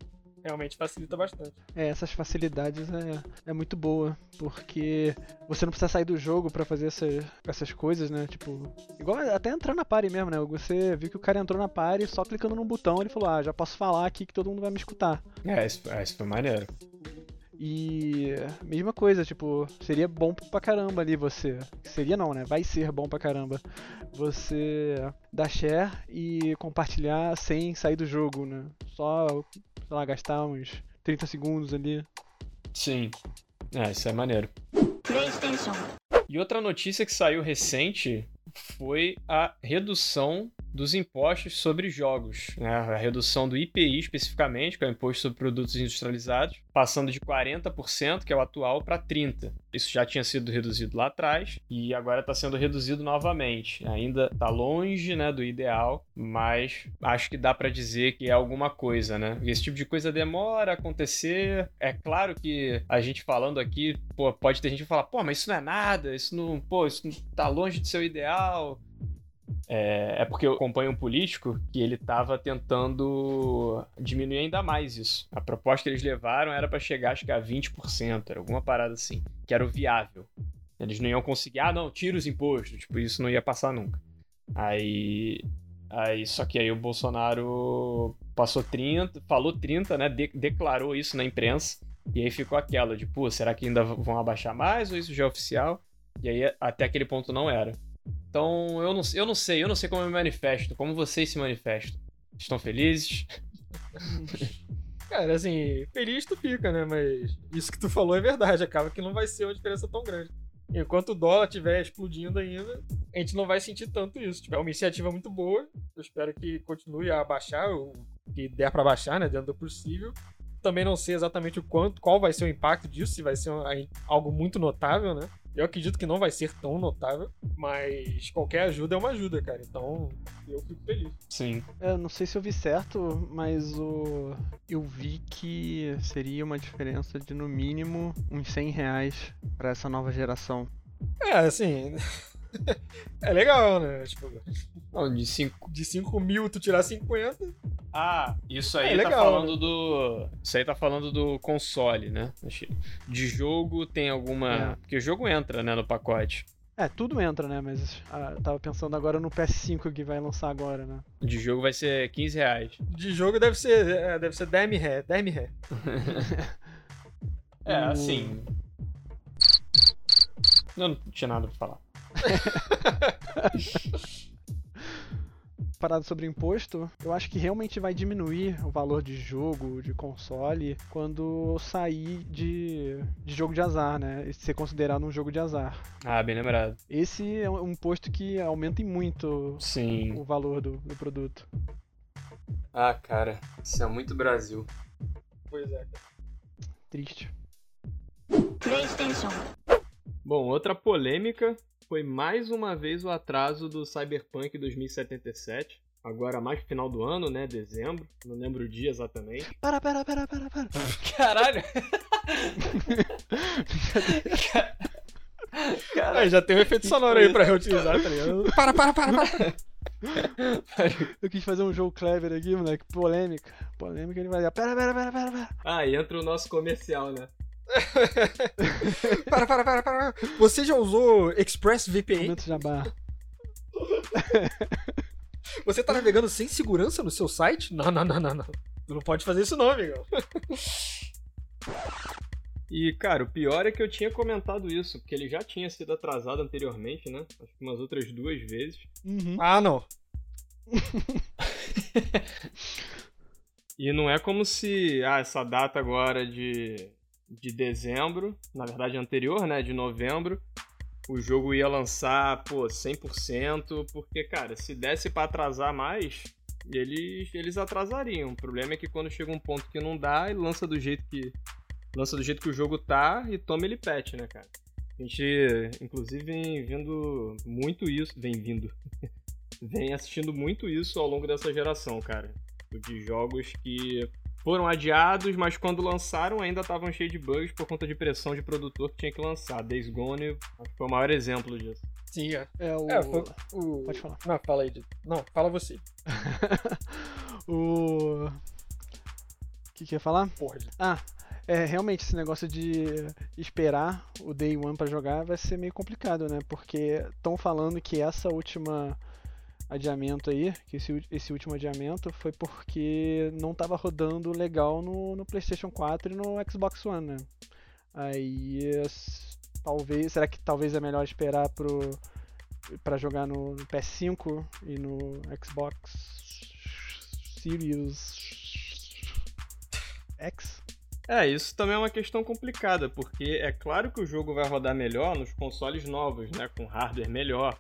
realmente facilita bastante. É, essas facilidades é, é muito boa, porque você não precisa sair do jogo para fazer essa, essas coisas, né? Tipo, igual até entrar na party mesmo, né? Você viu que o cara entrou na party só clicando num botão, ele falou: "Ah, já posso falar aqui que todo mundo vai me escutar". É, isso, é, isso foi maneiro. E mesma coisa, tipo, seria bom pra caramba ali você. Seria não, né? Vai ser bom pra caramba. Você dar share e compartilhar sem sair do jogo, né? Só, sei lá, gastar uns 30 segundos ali. Sim. É, isso é maneiro. E outra notícia que saiu recente foi a redução dos impostos sobre jogos, né? a redução do IPI especificamente, que é o Imposto sobre Produtos Industrializados, passando de 40%, que é o atual, para 30%. Isso já tinha sido reduzido lá atrás e agora está sendo reduzido novamente. Ainda está longe né, do ideal, mas acho que dá para dizer que é alguma coisa, né? Esse tipo de coisa demora a acontecer. É claro que a gente falando aqui, pô, pode ter gente que falar, pô, mas isso não é nada, isso não, pô, isso está longe do seu ideal. É, é, porque eu acompanho um político que ele estava tentando diminuir ainda mais isso. A proposta que eles levaram era para chegar, acho que a 20%, era alguma parada assim, que era o viável. Eles não iam conseguir, ah, não, tira os impostos, tipo, isso não ia passar nunca. Aí, aí só que aí o Bolsonaro passou 30, falou 30, né, de, declarou isso na imprensa, e aí ficou aquela de, pô, será que ainda vão abaixar mais ou isso já é oficial? E aí até aquele ponto não era. Então, eu não, eu não sei, eu não sei como eu me manifesto, como vocês se manifestam. Estão felizes? Cara, assim, feliz tu fica, né? Mas isso que tu falou é verdade, acaba que não vai ser uma diferença tão grande. Enquanto o dólar estiver explodindo ainda, a gente não vai sentir tanto isso. Tipo, é uma iniciativa muito boa. Eu espero que continue a baixar, o que der para baixar, né? Dentro do possível. Também não sei exatamente o quanto, qual vai ser o impacto disso, se vai ser algo muito notável, né? Eu acredito que não vai ser tão notável, mas qualquer ajuda é uma ajuda, cara. Então eu fico feliz. Sim. É, não sei se eu vi certo, mas o... eu vi que seria uma diferença de no mínimo uns 100 reais pra essa nova geração. É, assim. é legal, né? Tipo, Não, de 5. de 5 mil tu tirar 50. Ah, isso aí É tá legal, falando do. Isso aí tá falando do console, né? De jogo tem alguma. É. Porque o jogo entra, né, no pacote. É, tudo entra, né? Mas ah, eu tava pensando agora no PS5 que vai lançar agora, né? De jogo vai ser 15 reais. De jogo deve ser, é, deve ser 10 ré, 10 ré. É, assim. Eu não tinha nada pra falar. Parado sobre imposto, eu acho que realmente vai diminuir o valor de jogo, de console, quando sair de, de jogo de azar, né? Ser considerado um jogo de azar. Ah, bem lembrado. Esse é um imposto que aumenta muito Sim. o valor do, do produto. Ah, cara, isso é muito Brasil. Pois é. Triste. PlayStation. Bom, outra polêmica foi mais uma vez o atraso do Cyberpunk 2077. Agora mais pro final do ano, né? Dezembro. Não lembro o dia exatamente. Para, para, para, para, para. Caralho! Aí já tem um efeito sonoro aí pra reutilizar, tá ligado? Para, para, para, para. Eu quis fazer um jogo clever aqui, moleque. Polêmica. Polêmica ele vai dar. Pera, pera, pera, pera, pera. Ah, e entra o nosso comercial, né? Para, para, para, para. Você já usou ExpressVPN? Momento jabá. Você tá navegando sem segurança no seu site? Não, não, não, não, não. Tu não pode fazer isso não, amigão. E, cara, o pior é que eu tinha comentado isso, porque ele já tinha sido atrasado anteriormente, né? Acho que umas outras duas vezes. Uhum. Ah, não. E não é como se, ah, essa data agora de, de dezembro, na verdade anterior, né, de novembro, o jogo ia lançar, pô, 100%, porque, cara, se desse pra atrasar mais, eles, eles atrasariam. O problema é que quando chega um ponto que não dá, ele lança do jeito que lança do jeito que o jogo tá e toma ele patch, né, cara? A gente, inclusive, vem vindo muito isso, vem vindo, vem assistindo muito isso ao longo dessa geração, cara de jogos que foram adiados, mas quando lançaram ainda estavam cheios de bugs por conta de pressão de produtor que tinha que lançar. Days Gone foi o maior exemplo disso. Sim, é. É o. É, foi o... Pode falar. Não, fala aí. Dito. Não, fala você. o. O que, que ia falar? Dito. Ah, é, realmente esse negócio de esperar o Day One pra jogar vai ser meio complicado, né? Porque estão falando que essa última adiamento aí, que esse, esse último adiamento foi porque não estava rodando legal no, no PlayStation 4 e no Xbox One, né? Aí talvez, será que talvez é melhor esperar pro para jogar no, no PS5 e no Xbox Series X? É, isso também é uma questão complicada, porque é claro que o jogo vai rodar melhor nos consoles novos, né, com hardware melhor.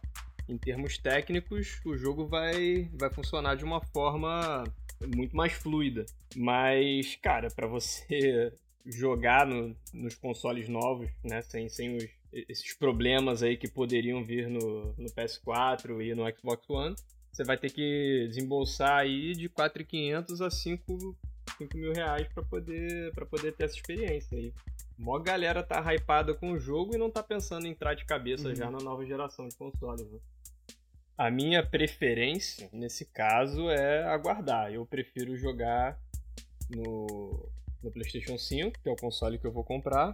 Em termos técnicos, o jogo vai, vai funcionar de uma forma muito mais fluida. Mas, cara, para você jogar no, nos consoles novos, né, sem, sem os, esses problemas aí que poderiam vir no, no PS4 e no Xbox One, você vai ter que desembolsar aí de 4.500 a 5, 5 mil reais para poder, pra poder ter essa experiência aí. Mó galera tá hypada com o jogo e não tá pensando em entrar de cabeça Uhum. já na nova geração de consoles. Né? A minha preferência, nesse caso, é aguardar. Eu prefiro jogar no, no PlayStation 5, que é o console que eu vou comprar,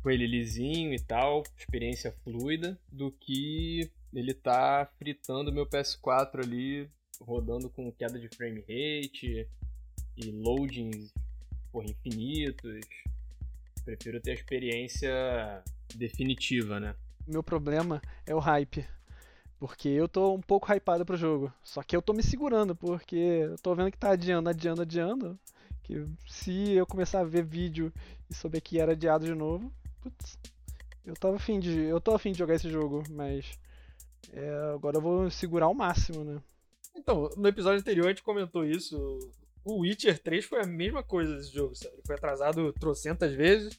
com ele lisinho e tal, experiência fluida, do que ele tá fritando meu PS4 ali, rodando com queda de frame rate e loadings por infinitos. Prefiro ter a experiência definitiva, né? Meu problema é o hype. Porque eu tô um pouco hypado pro jogo. Só que eu tô me segurando, porque eu tô vendo que tá adiando, adiando, adiando. Que se eu começar a ver vídeo e souber que era adiado de novo, putz, eu tava afim de. Eu tô afim de jogar esse jogo, mas. é, agora eu vou segurar ao máximo, né? Então, no episódio anterior a gente comentou isso. O Witcher 3 foi a mesma coisa desse jogo, sabe? Ele foi atrasado trocentas vezes.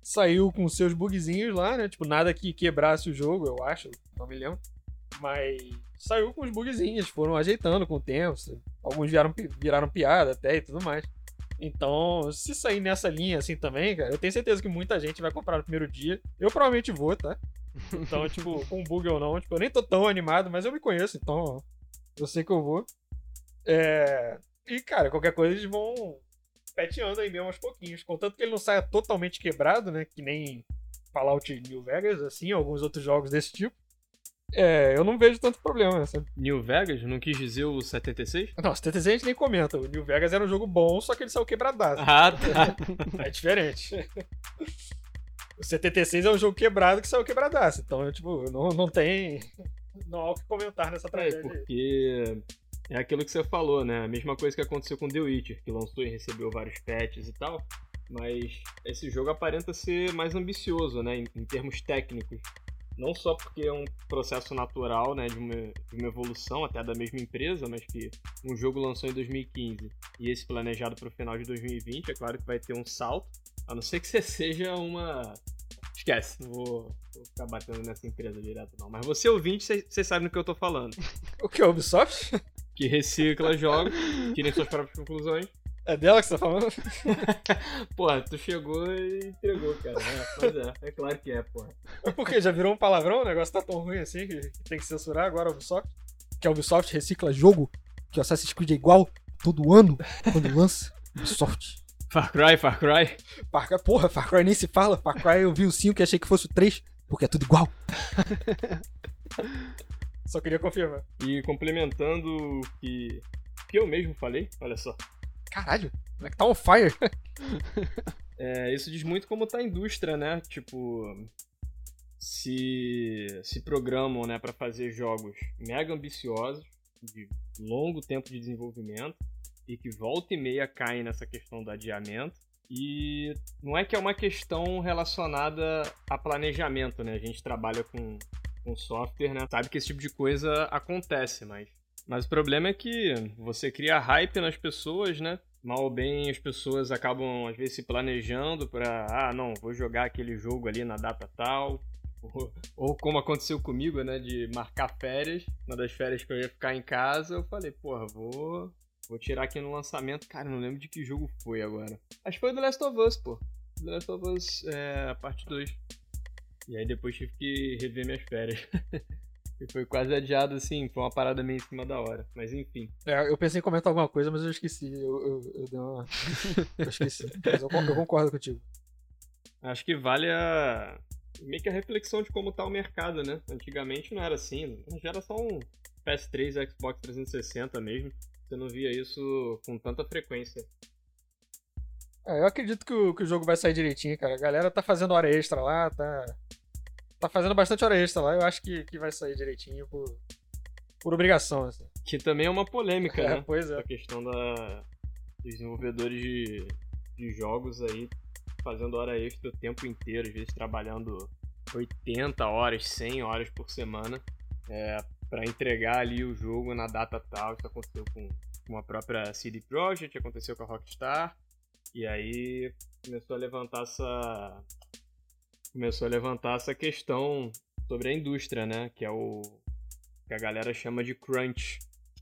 saiu com seus bugzinhos lá, né? Tipo, nada que quebrasse o jogo, eu acho, não me lembro. Mas saiu com os bugzinhos, foram ajeitando com o tempo. Alguns viraram, viraram piada até e tudo mais. Então, se sair nessa linha assim também, cara, eu tenho certeza que muita gente vai comprar no primeiro dia. Eu provavelmente vou, tá? Então, tipo, com bug ou não, tipo, eu nem tô tão animado, mas eu me conheço, então eu sei que eu vou. É... E, cara, qualquer coisa eles vão peteando aí mesmo aos pouquinhos. Contanto que ele não saia totalmente quebrado, né? Que nem Fallout New Vegas, assim, alguns outros jogos desse tipo. É, eu não vejo tanto problema, sabe? New Vegas? Não quis dizer o 76? Não, o 76 a gente nem comenta. O New Vegas era um jogo bom, só que ele saiu quebradaço. Ah, tá. é diferente. O 76 é um jogo quebrado que saiu quebradaço. Então, tipo, não, não tem. Não há o que comentar nessa É, tragédia. aí. porque é aquilo que você falou, né? A mesma coisa que aconteceu com The Witcher, que lançou e recebeu vários patches e tal. Mas esse jogo aparenta ser mais ambicioso, né? Em, em termos técnicos. Não só porque é um processo natural, né? De uma, de uma evolução até da mesma empresa, mas que um jogo lançou em 2015 e esse planejado para o final de 2020, é claro que vai ter um salto. A não ser que você seja uma. Esquece, não vou, vou ficar batendo nessa empresa direto, não. Mas você ouvinte, você sabe no que eu tô falando. O que? A Ubisoft? Que recicla jogos, tirem suas próprias conclusões. É dela que você tá falando? Porra, tu chegou e entregou, cara. É, mas é, é claro que é, porra. Por quê? Já virou um palavrão? O negócio tá tão ruim assim que, tem que censurar agora a Ubisoft? Que a Ubisoft recicla jogo? Que o Assassin's Creed é igual todo ano quando lança? Ubisoft. Far Cry, Far Cry. Far Cry, porra, Far Cry nem se fala. Far Cry eu vi o 5 e achei que fosse o 3, porque é tudo igual. Só queria confirmar. E complementando o que, que eu mesmo falei, olha só. Caralho, como é que tá on fire? É, isso diz muito como tá a indústria, né? Tipo, se se programam, né, para fazer jogos mega ambiciosos, de longo tempo de desenvolvimento e que volta e meia caem nessa questão do adiamento. E não é que é uma questão relacionada a planejamento, né? A gente trabalha com, com software, né? Sabe que esse tipo de coisa acontece, mas mas o problema é que você cria hype nas pessoas, né? Mal ou bem as pessoas acabam às vezes se planejando pra, ah, não, vou jogar aquele jogo ali na data tal. Ou, ou como aconteceu comigo, né, de marcar férias, uma das férias que eu ia ficar em casa, eu falei, porra, vou vou tirar aqui no lançamento. Cara, não lembro de que jogo foi agora. Acho que foi do Last of Us, pô. The Last of Us, é, parte 2. E aí depois tive que rever minhas férias. E foi quase adiado, assim, foi uma parada meio em cima da hora. Mas enfim. É, eu pensei em comentar alguma coisa, mas eu esqueci. Eu, eu, eu dei uma. eu esqueci. Mas eu, eu concordo contigo. Acho que vale a. meio que a reflexão de como tá o mercado, né? Antigamente não era assim. Já era só um PS3 e Xbox 360 mesmo. Você não via isso com tanta frequência. É, eu acredito que o, que o jogo vai sair direitinho, cara. A galera tá fazendo hora extra lá, tá. Tá fazendo bastante hora extra lá. Eu acho que, que vai sair direitinho por, por obrigação, assim. Que também é uma polêmica, É, né? pois é. A questão da dos desenvolvedores de, de jogos aí fazendo hora extra o tempo inteiro, às vezes trabalhando 80 horas, 100 horas por semana é, para entregar ali o jogo na data tal. Isso aconteceu com, com a própria CD Projekt, aconteceu com a Rockstar, e aí começou a levantar essa começou a levantar essa questão sobre a indústria, né? Que é o que a galera chama de crunch.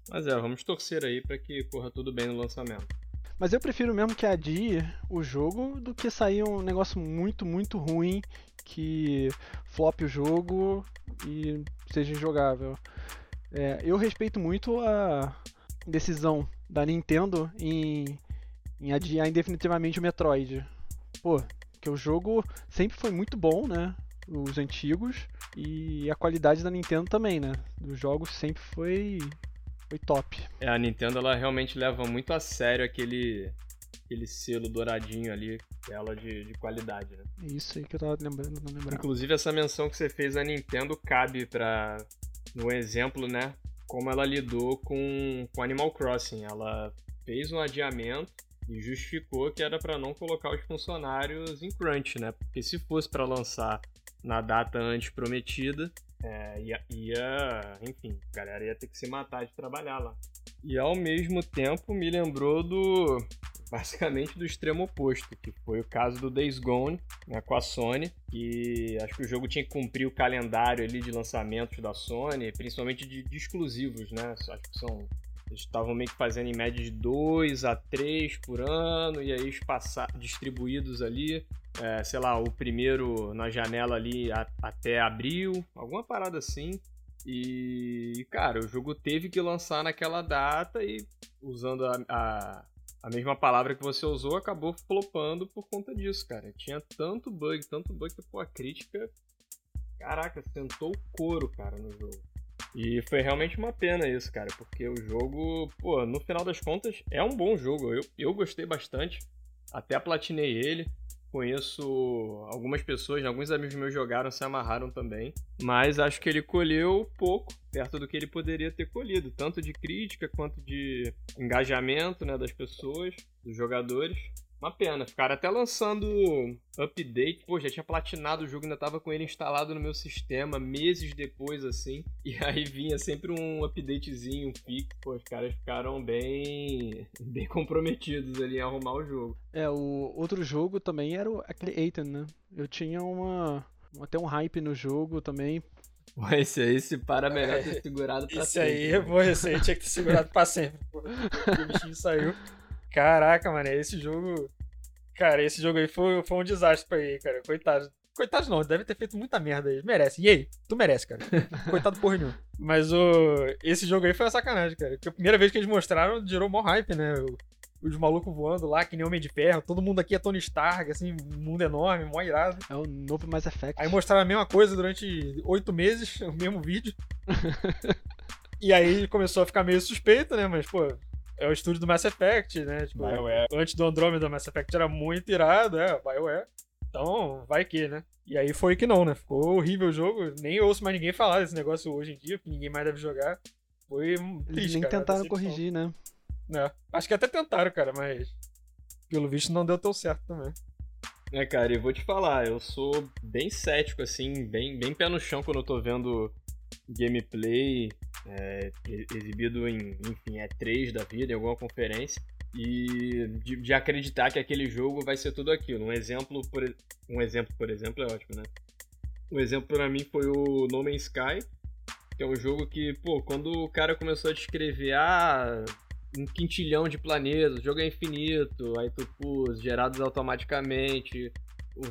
Mas é, vamos torcer aí para que corra tudo bem no lançamento. Mas eu prefiro mesmo que adie o jogo do que sair um negócio muito, muito ruim que flop o jogo e seja injogável. É, eu respeito muito a decisão da Nintendo em, em adiar indefinitivamente o Metroid. Pô, que o jogo sempre foi muito bom, né? Os antigos e a qualidade da Nintendo também, né? Dos jogos sempre foi, foi top. É, a Nintendo ela realmente leva muito a sério aquele aquele selo douradinho ali dela de, de qualidade, né? É isso aí que eu tava lembrando, não lembrava. Inclusive essa menção que você fez à Nintendo cabe para no exemplo, né, como ela lidou com, com Animal Crossing. Ela fez um adiamento e justificou que era para não colocar os funcionários em crunch, né? Porque se fosse para lançar na data antes prometida, é, ia, ia, enfim, a galera ia ter que se matar de trabalhar lá. E ao mesmo tempo me lembrou do basicamente do extremo oposto, que foi o caso do Days Gone né, com a Sony, e acho que o jogo tinha que cumprir o calendário ali de lançamentos da Sony, principalmente de, de exclusivos, né? Acho que são eles estavam meio que fazendo em média de 2 a 3 por ano, e aí espaçar, distribuídos ali, é, sei lá, o primeiro na janela ali a, até abril, alguma parada assim. E, cara, o jogo teve que lançar naquela data e, usando a, a, a mesma palavra que você usou, acabou flopando por conta disso, cara. Tinha tanto bug, tanto bug que, pô, a crítica, caraca, sentou o couro, cara, no jogo. E foi realmente uma pena isso, cara, porque o jogo, pô, no final das contas, é um bom jogo. Eu, eu gostei bastante, até platinei ele. Conheço algumas pessoas, alguns amigos meus jogaram, se amarraram também. Mas acho que ele colheu pouco, perto do que ele poderia ter colhido, tanto de crítica quanto de engajamento né, das pessoas, dos jogadores. Uma pena. Ficaram até lançando update. Pô, já tinha platinado o jogo, ainda tava com ele instalado no meu sistema meses depois, assim. E aí vinha sempre um updatezinho, um fix. Pô, os caras ficaram bem, bem comprometidos ali em arrumar o jogo. É, o outro jogo também era o, aquele Aiden, né? Eu tinha uma. até um hype no jogo também. Pô, esse aí, se para melhor ter segurado pra Esse sempre. aí, pô, esse aí tinha que ter segurado pra sempre. Pô. O bichinho saiu. Caraca, mano, esse jogo. Cara, esse jogo aí foi, foi um desastre pra ele, cara. Coitado. Coitado não, deve ter feito muita merda aí. Merece. E aí? Tu merece, cara. Coitado porra nenhuma. Mas o. Esse jogo aí foi uma sacanagem, cara. Porque a primeira vez que eles mostraram, gerou mó hype, né? Os malucos voando lá, que nem Homem de Ferro. Todo mundo aqui é Tony Stark, assim, mundo enorme, mó irado. É o novo Mass Effect. Aí mostraram a mesma coisa durante oito meses, o mesmo vídeo. e aí começou a ficar meio suspeito, né? Mas, pô, é o estúdio do Mass Effect, né? Tipo, BioWare. antes do Andromeda, o Mass Effect era muito irado, é, BioWare. Então, vai que, né? E aí foi que não, né? Ficou horrível o jogo. Nem ouço mais ninguém falar desse negócio hoje em dia, porque ninguém mais deve jogar. Foi um Eles triste, nem cara, tentaram corrigir, né? É. Acho que até tentaram, cara, mas pelo visto não deu tão certo também. É, cara, e vou te falar, eu sou bem cético, assim, bem, bem pé no chão quando eu tô vendo gameplay é, exibido em, enfim, E3 da vida, em alguma conferência, e de, de acreditar que aquele jogo vai ser tudo aquilo. Um exemplo, por, um exemplo, por exemplo, é ótimo, né? Um exemplo pra mim foi o No Man's Sky, que é um jogo que, pô, quando o cara começou a descrever, ah, um quintilhão de planetas, o jogo é infinito, aí tu, pô, gerados automaticamente,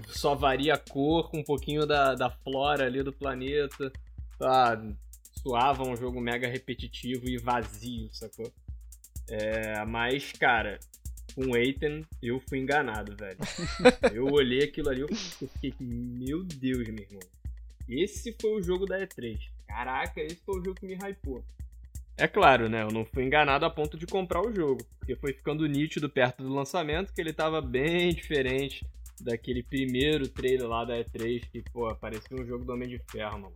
só varia a cor com um pouquinho da, da flora ali do planeta, ah, suava um jogo mega repetitivo e vazio, sacou? É, mas, cara, com Aiden eu fui enganado, velho. eu olhei aquilo ali e fiquei, meu Deus, meu irmão. Esse foi o jogo da E3. Caraca, esse foi o jogo que me hypou. É claro, né? Eu não fui enganado a ponto de comprar o jogo, porque foi ficando nítido perto do lançamento que ele tava bem diferente daquele primeiro trailer lá da E3, que, pô, parecia um jogo do Homem de Ferro, mano.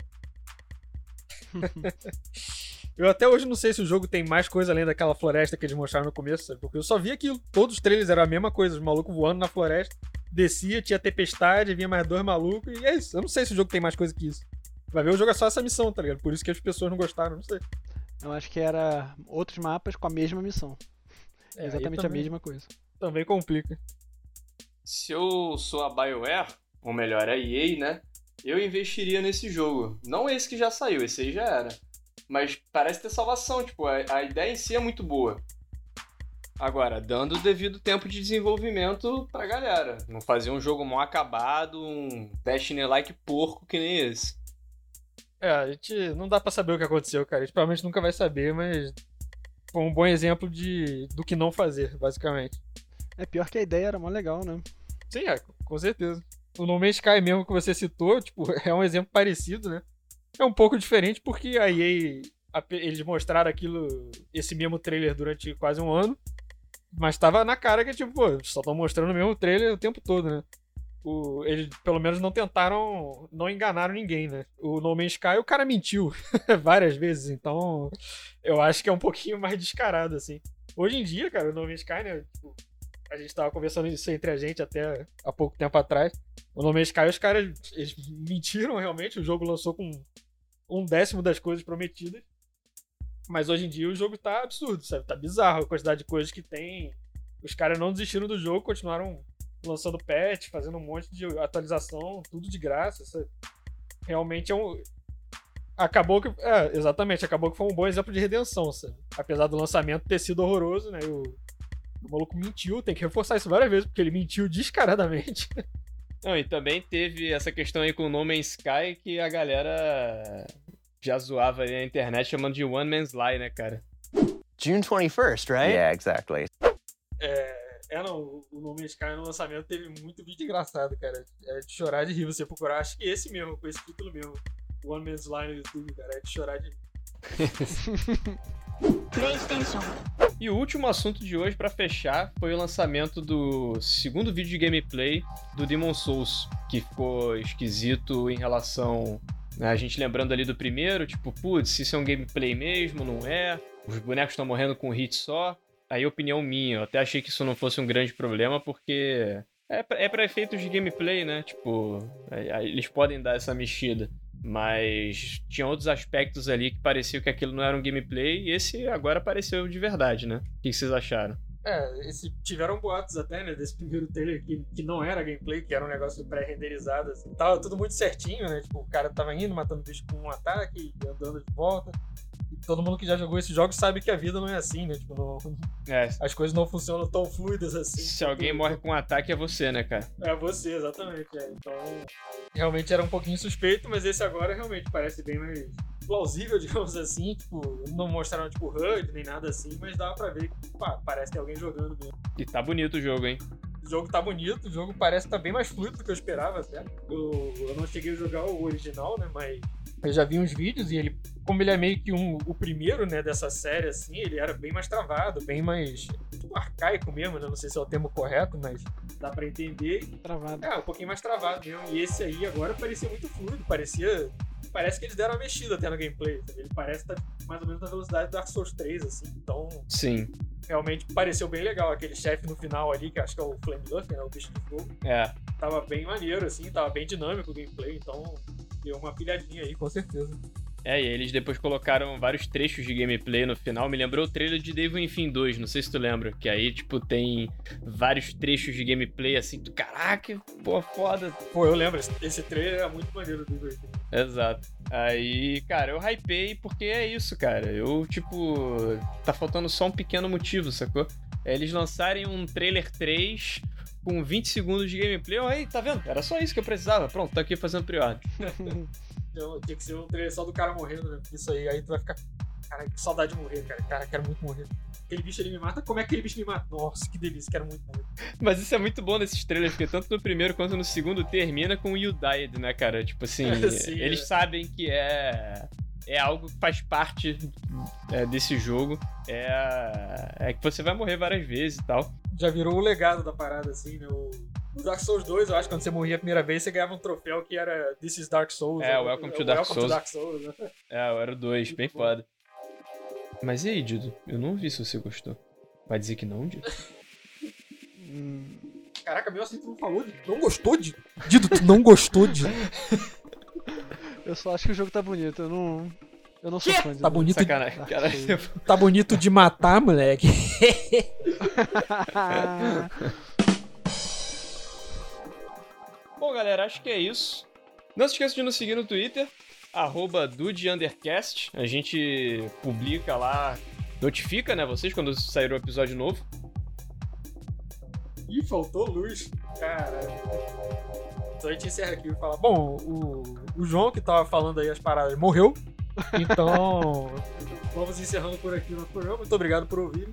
Eu até hoje não sei se o jogo tem mais coisa além daquela floresta que eles mostraram no começo, sabe? Porque eu só vi aquilo. Todos os trailers eram a mesma coisa, os malucos voando na floresta, descia, tinha tempestade, vinha mais dois malucos, e é isso. Eu não sei se o jogo tem mais coisa que isso. Vai ver, o jogo é só essa missão, tá ligado? Por isso que as pessoas não gostaram, não sei. Eu acho que era outros mapas com a mesma missão. É, aí Exatamente a também- mesma coisa. Também complica. Se eu sou a BioWare, ou melhor, a EA, né? Eu investiria nesse jogo. Não esse que já saiu, esse aí já era. Mas parece ter salvação, tipo, a, a ideia em si é muito boa. Agora, dando o devido tempo de desenvolvimento pra galera. Não fazer um jogo mal acabado, um Destiny-like porco que nem esse. É, a gente não dá pra saber o que aconteceu, cara. A gente provavelmente nunca vai saber, mas foi um bom exemplo de do que não fazer, basicamente. É pior que a ideia era mó legal, né? Sim, é, com certeza. O No Man's Sky mesmo que você citou, tipo, é um exemplo parecido, né? É um pouco diferente porque a EA, eles mostraram aquilo, esse mesmo trailer durante quase um ano, mas tava na cara que, tipo, pô, só estão mostrando o mesmo trailer o tempo todo, né? O, eles pelo menos não tentaram, não enganaram ninguém, né? O No Man's Sky, o cara mentiu várias vezes, então eu acho que é um pouquinho mais descarado, assim. Hoje em dia, cara, o No Man's Sky, né? Tipo, a gente tava conversando isso entre a gente até há pouco tempo atrás. O No Man's Sky, os caras eles mentiram realmente. O jogo lançou com um décimo das coisas prometidas. Mas hoje em dia o jogo tá absurdo, sabe? Tá bizarro a quantidade de coisas que tem. Os caras não desistiram do jogo, continuaram lançando patch, fazendo um monte de atualização, tudo de graça. Isso realmente é um. Acabou que. É, exatamente, acabou que foi um bom exemplo de redenção, sabe? Apesar do lançamento ter sido horroroso, né? O, o maluco mentiu, tem que reforçar isso várias vezes, porque ele mentiu descaradamente. Não, e também teve essa questão aí com o No Man's Sky que a galera já zoava ali na internet chamando de One Man's Lie, né, cara? June 21st, right? Yeah, exactly. É, é não, o No Man's Sky no lançamento teve muito vídeo engraçado, cara. É de chorar de rir você procurar. Acho que esse mesmo, com esse título mesmo. One Man's Lie no YouTube, cara. É de chorar de rir. PlayStation. E o último assunto de hoje, pra fechar, foi o lançamento do segundo vídeo de gameplay do Demon Souls, que ficou esquisito em relação. né, a gente lembrando ali do primeiro, tipo, putz, isso é um gameplay mesmo, não é? Os bonecos estão morrendo com um hit só. Aí, opinião minha, eu até achei que isso não fosse um grande problema, porque é pra, é efeitos de gameplay, né? Tipo, é- é- eles podem dar essa mexida. Mas tinha outros aspectos ali que pareciam que aquilo não era um gameplay, e esse agora pareceu de verdade, né? O que vocês acharam? É, esse, tiveram boatos até, né, desse primeiro trailer que, que não era gameplay, que era um negócio pré-renderizado, assim. Tava tudo muito certinho, né? Tipo, o cara tava indo, matando bicho com um ataque, andando de volta. Todo mundo que já jogou esses jogos sabe que a vida não é assim, né? Tipo, não- É, as coisas não funcionam tão fluidas assim. se alguém morre com um ataque é você, né, cara? É você, exatamente. é. Então, realmente era um pouquinho suspeito, mas esse agora realmente parece bem mais plausível, digamos assim. Tipo, não mostraram, tipo, HUD nem nada assim, mas dava pra ver que, pá, parece ter alguém jogando mesmo. E tá bonito o jogo, hein? O jogo tá bonito, o jogo parece estar bem mais fluido do que eu esperava até. Eu, eu não cheguei a jogar o original, né, mas eu já vi uns vídeos e ele, como ele é meio que um, o primeiro, né, dessa série, assim, ele era bem mais travado, bem mais arcaico mesmo, né? Não sei se é o termo correto, mas dá pra entender. Travado. É, um pouquinho mais travado mesmo. E esse aí agora parecia muito fluido, parecia. Parece que eles deram uma mexida até no gameplay. sabe? Ele parece estar mais ou menos na velocidade do Dark Souls 3, assim. Então, Sim. realmente pareceu bem legal. Aquele chefe no final ali, que acho que é o Flame Lurker, né? O bicho de fogo. É. Tava bem maneiro, assim, tava bem dinâmico o gameplay, então deu uma pilhadinha aí, com certeza. É, e eles depois colocaram vários trechos de gameplay no final. Me lembrou o trailer de Devil Enfim 2, não sei se tu lembra. Que aí, tipo, tem vários trechos de gameplay assim, tu, caraca, pô, foda. Pô, eu lembro, esse, trailer é muito maneiro do Devil. Exato. Aí, cara, eu hypei porque é isso, cara. Eu, tipo, tá faltando só um pequeno motivo, sacou? É eles lançarem um trailer 3 com 20 segundos de gameplay. Aí, tá vendo? Era só isso que eu precisava. Pronto, tô aqui fazendo pre-order. Então, tinha que ser um trailer só do cara morrendo, né? Isso aí, aí tu vai ficar. Cara, que saudade de morrer, cara. Cara, quero muito morrer. Aquele bicho ele me mata, como é que aquele bicho me mata? Nossa, que delícia, quero muito morrer. Mas isso é muito bom nesses trailers, porque tanto no primeiro quanto no segundo termina com You Died, né, cara? Tipo assim, Sim, eles é. sabem que é. É algo que faz parte é, desse jogo. É, é que você vai morrer várias vezes e tal. Já virou o legado da parada, assim, né? O... Dark Souls 2, eu acho que quando você morria a primeira vez, você ganhava um troféu que era This is Dark Souls. É, né? Welcome to Dark Welcome Souls. To Dark Souls né? É, eu era o 2, bem foda. Mas e aí, Dido? Eu não vi se você gostou. Vai dizer que não, Dido? Hum, Caraca, meu assim tu não falou de. Não gostou de. Dido, tu não gostou de. eu só acho que o jogo tá bonito. Eu não. Eu não sou fã de Tá bonito, Sacanagem. Dark Cara, tá bonito de matar, moleque. Bom, galera, acho que é isso. Não se esqueça de nos seguir no Twitter, arroba DudeUndercast. A gente publica lá, notifica, né, vocês quando sair o episódio novo. Ih, faltou luz. Caralho. Então a gente encerra aqui e fala: Bom, o, o João que tava falando aí as paradas morreu. Então, vamos encerrando por aqui o nosso programa. Muito obrigado por ouvir.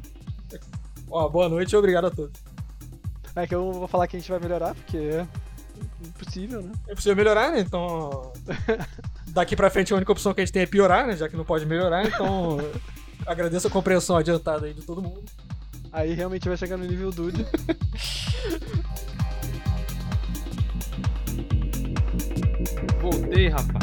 Ó, boa noite e obrigado a todos. É que eu não vou falar que a gente vai melhorar, porque impossível, né? É possível melhorar, né? Então, daqui pra frente a única opção que a gente tem é piorar, né? Já que não pode melhorar. Então, agradeço a compreensão adiantada aí de todo mundo. Aí realmente vai chegar no nível Dude. Voltei, rapaz.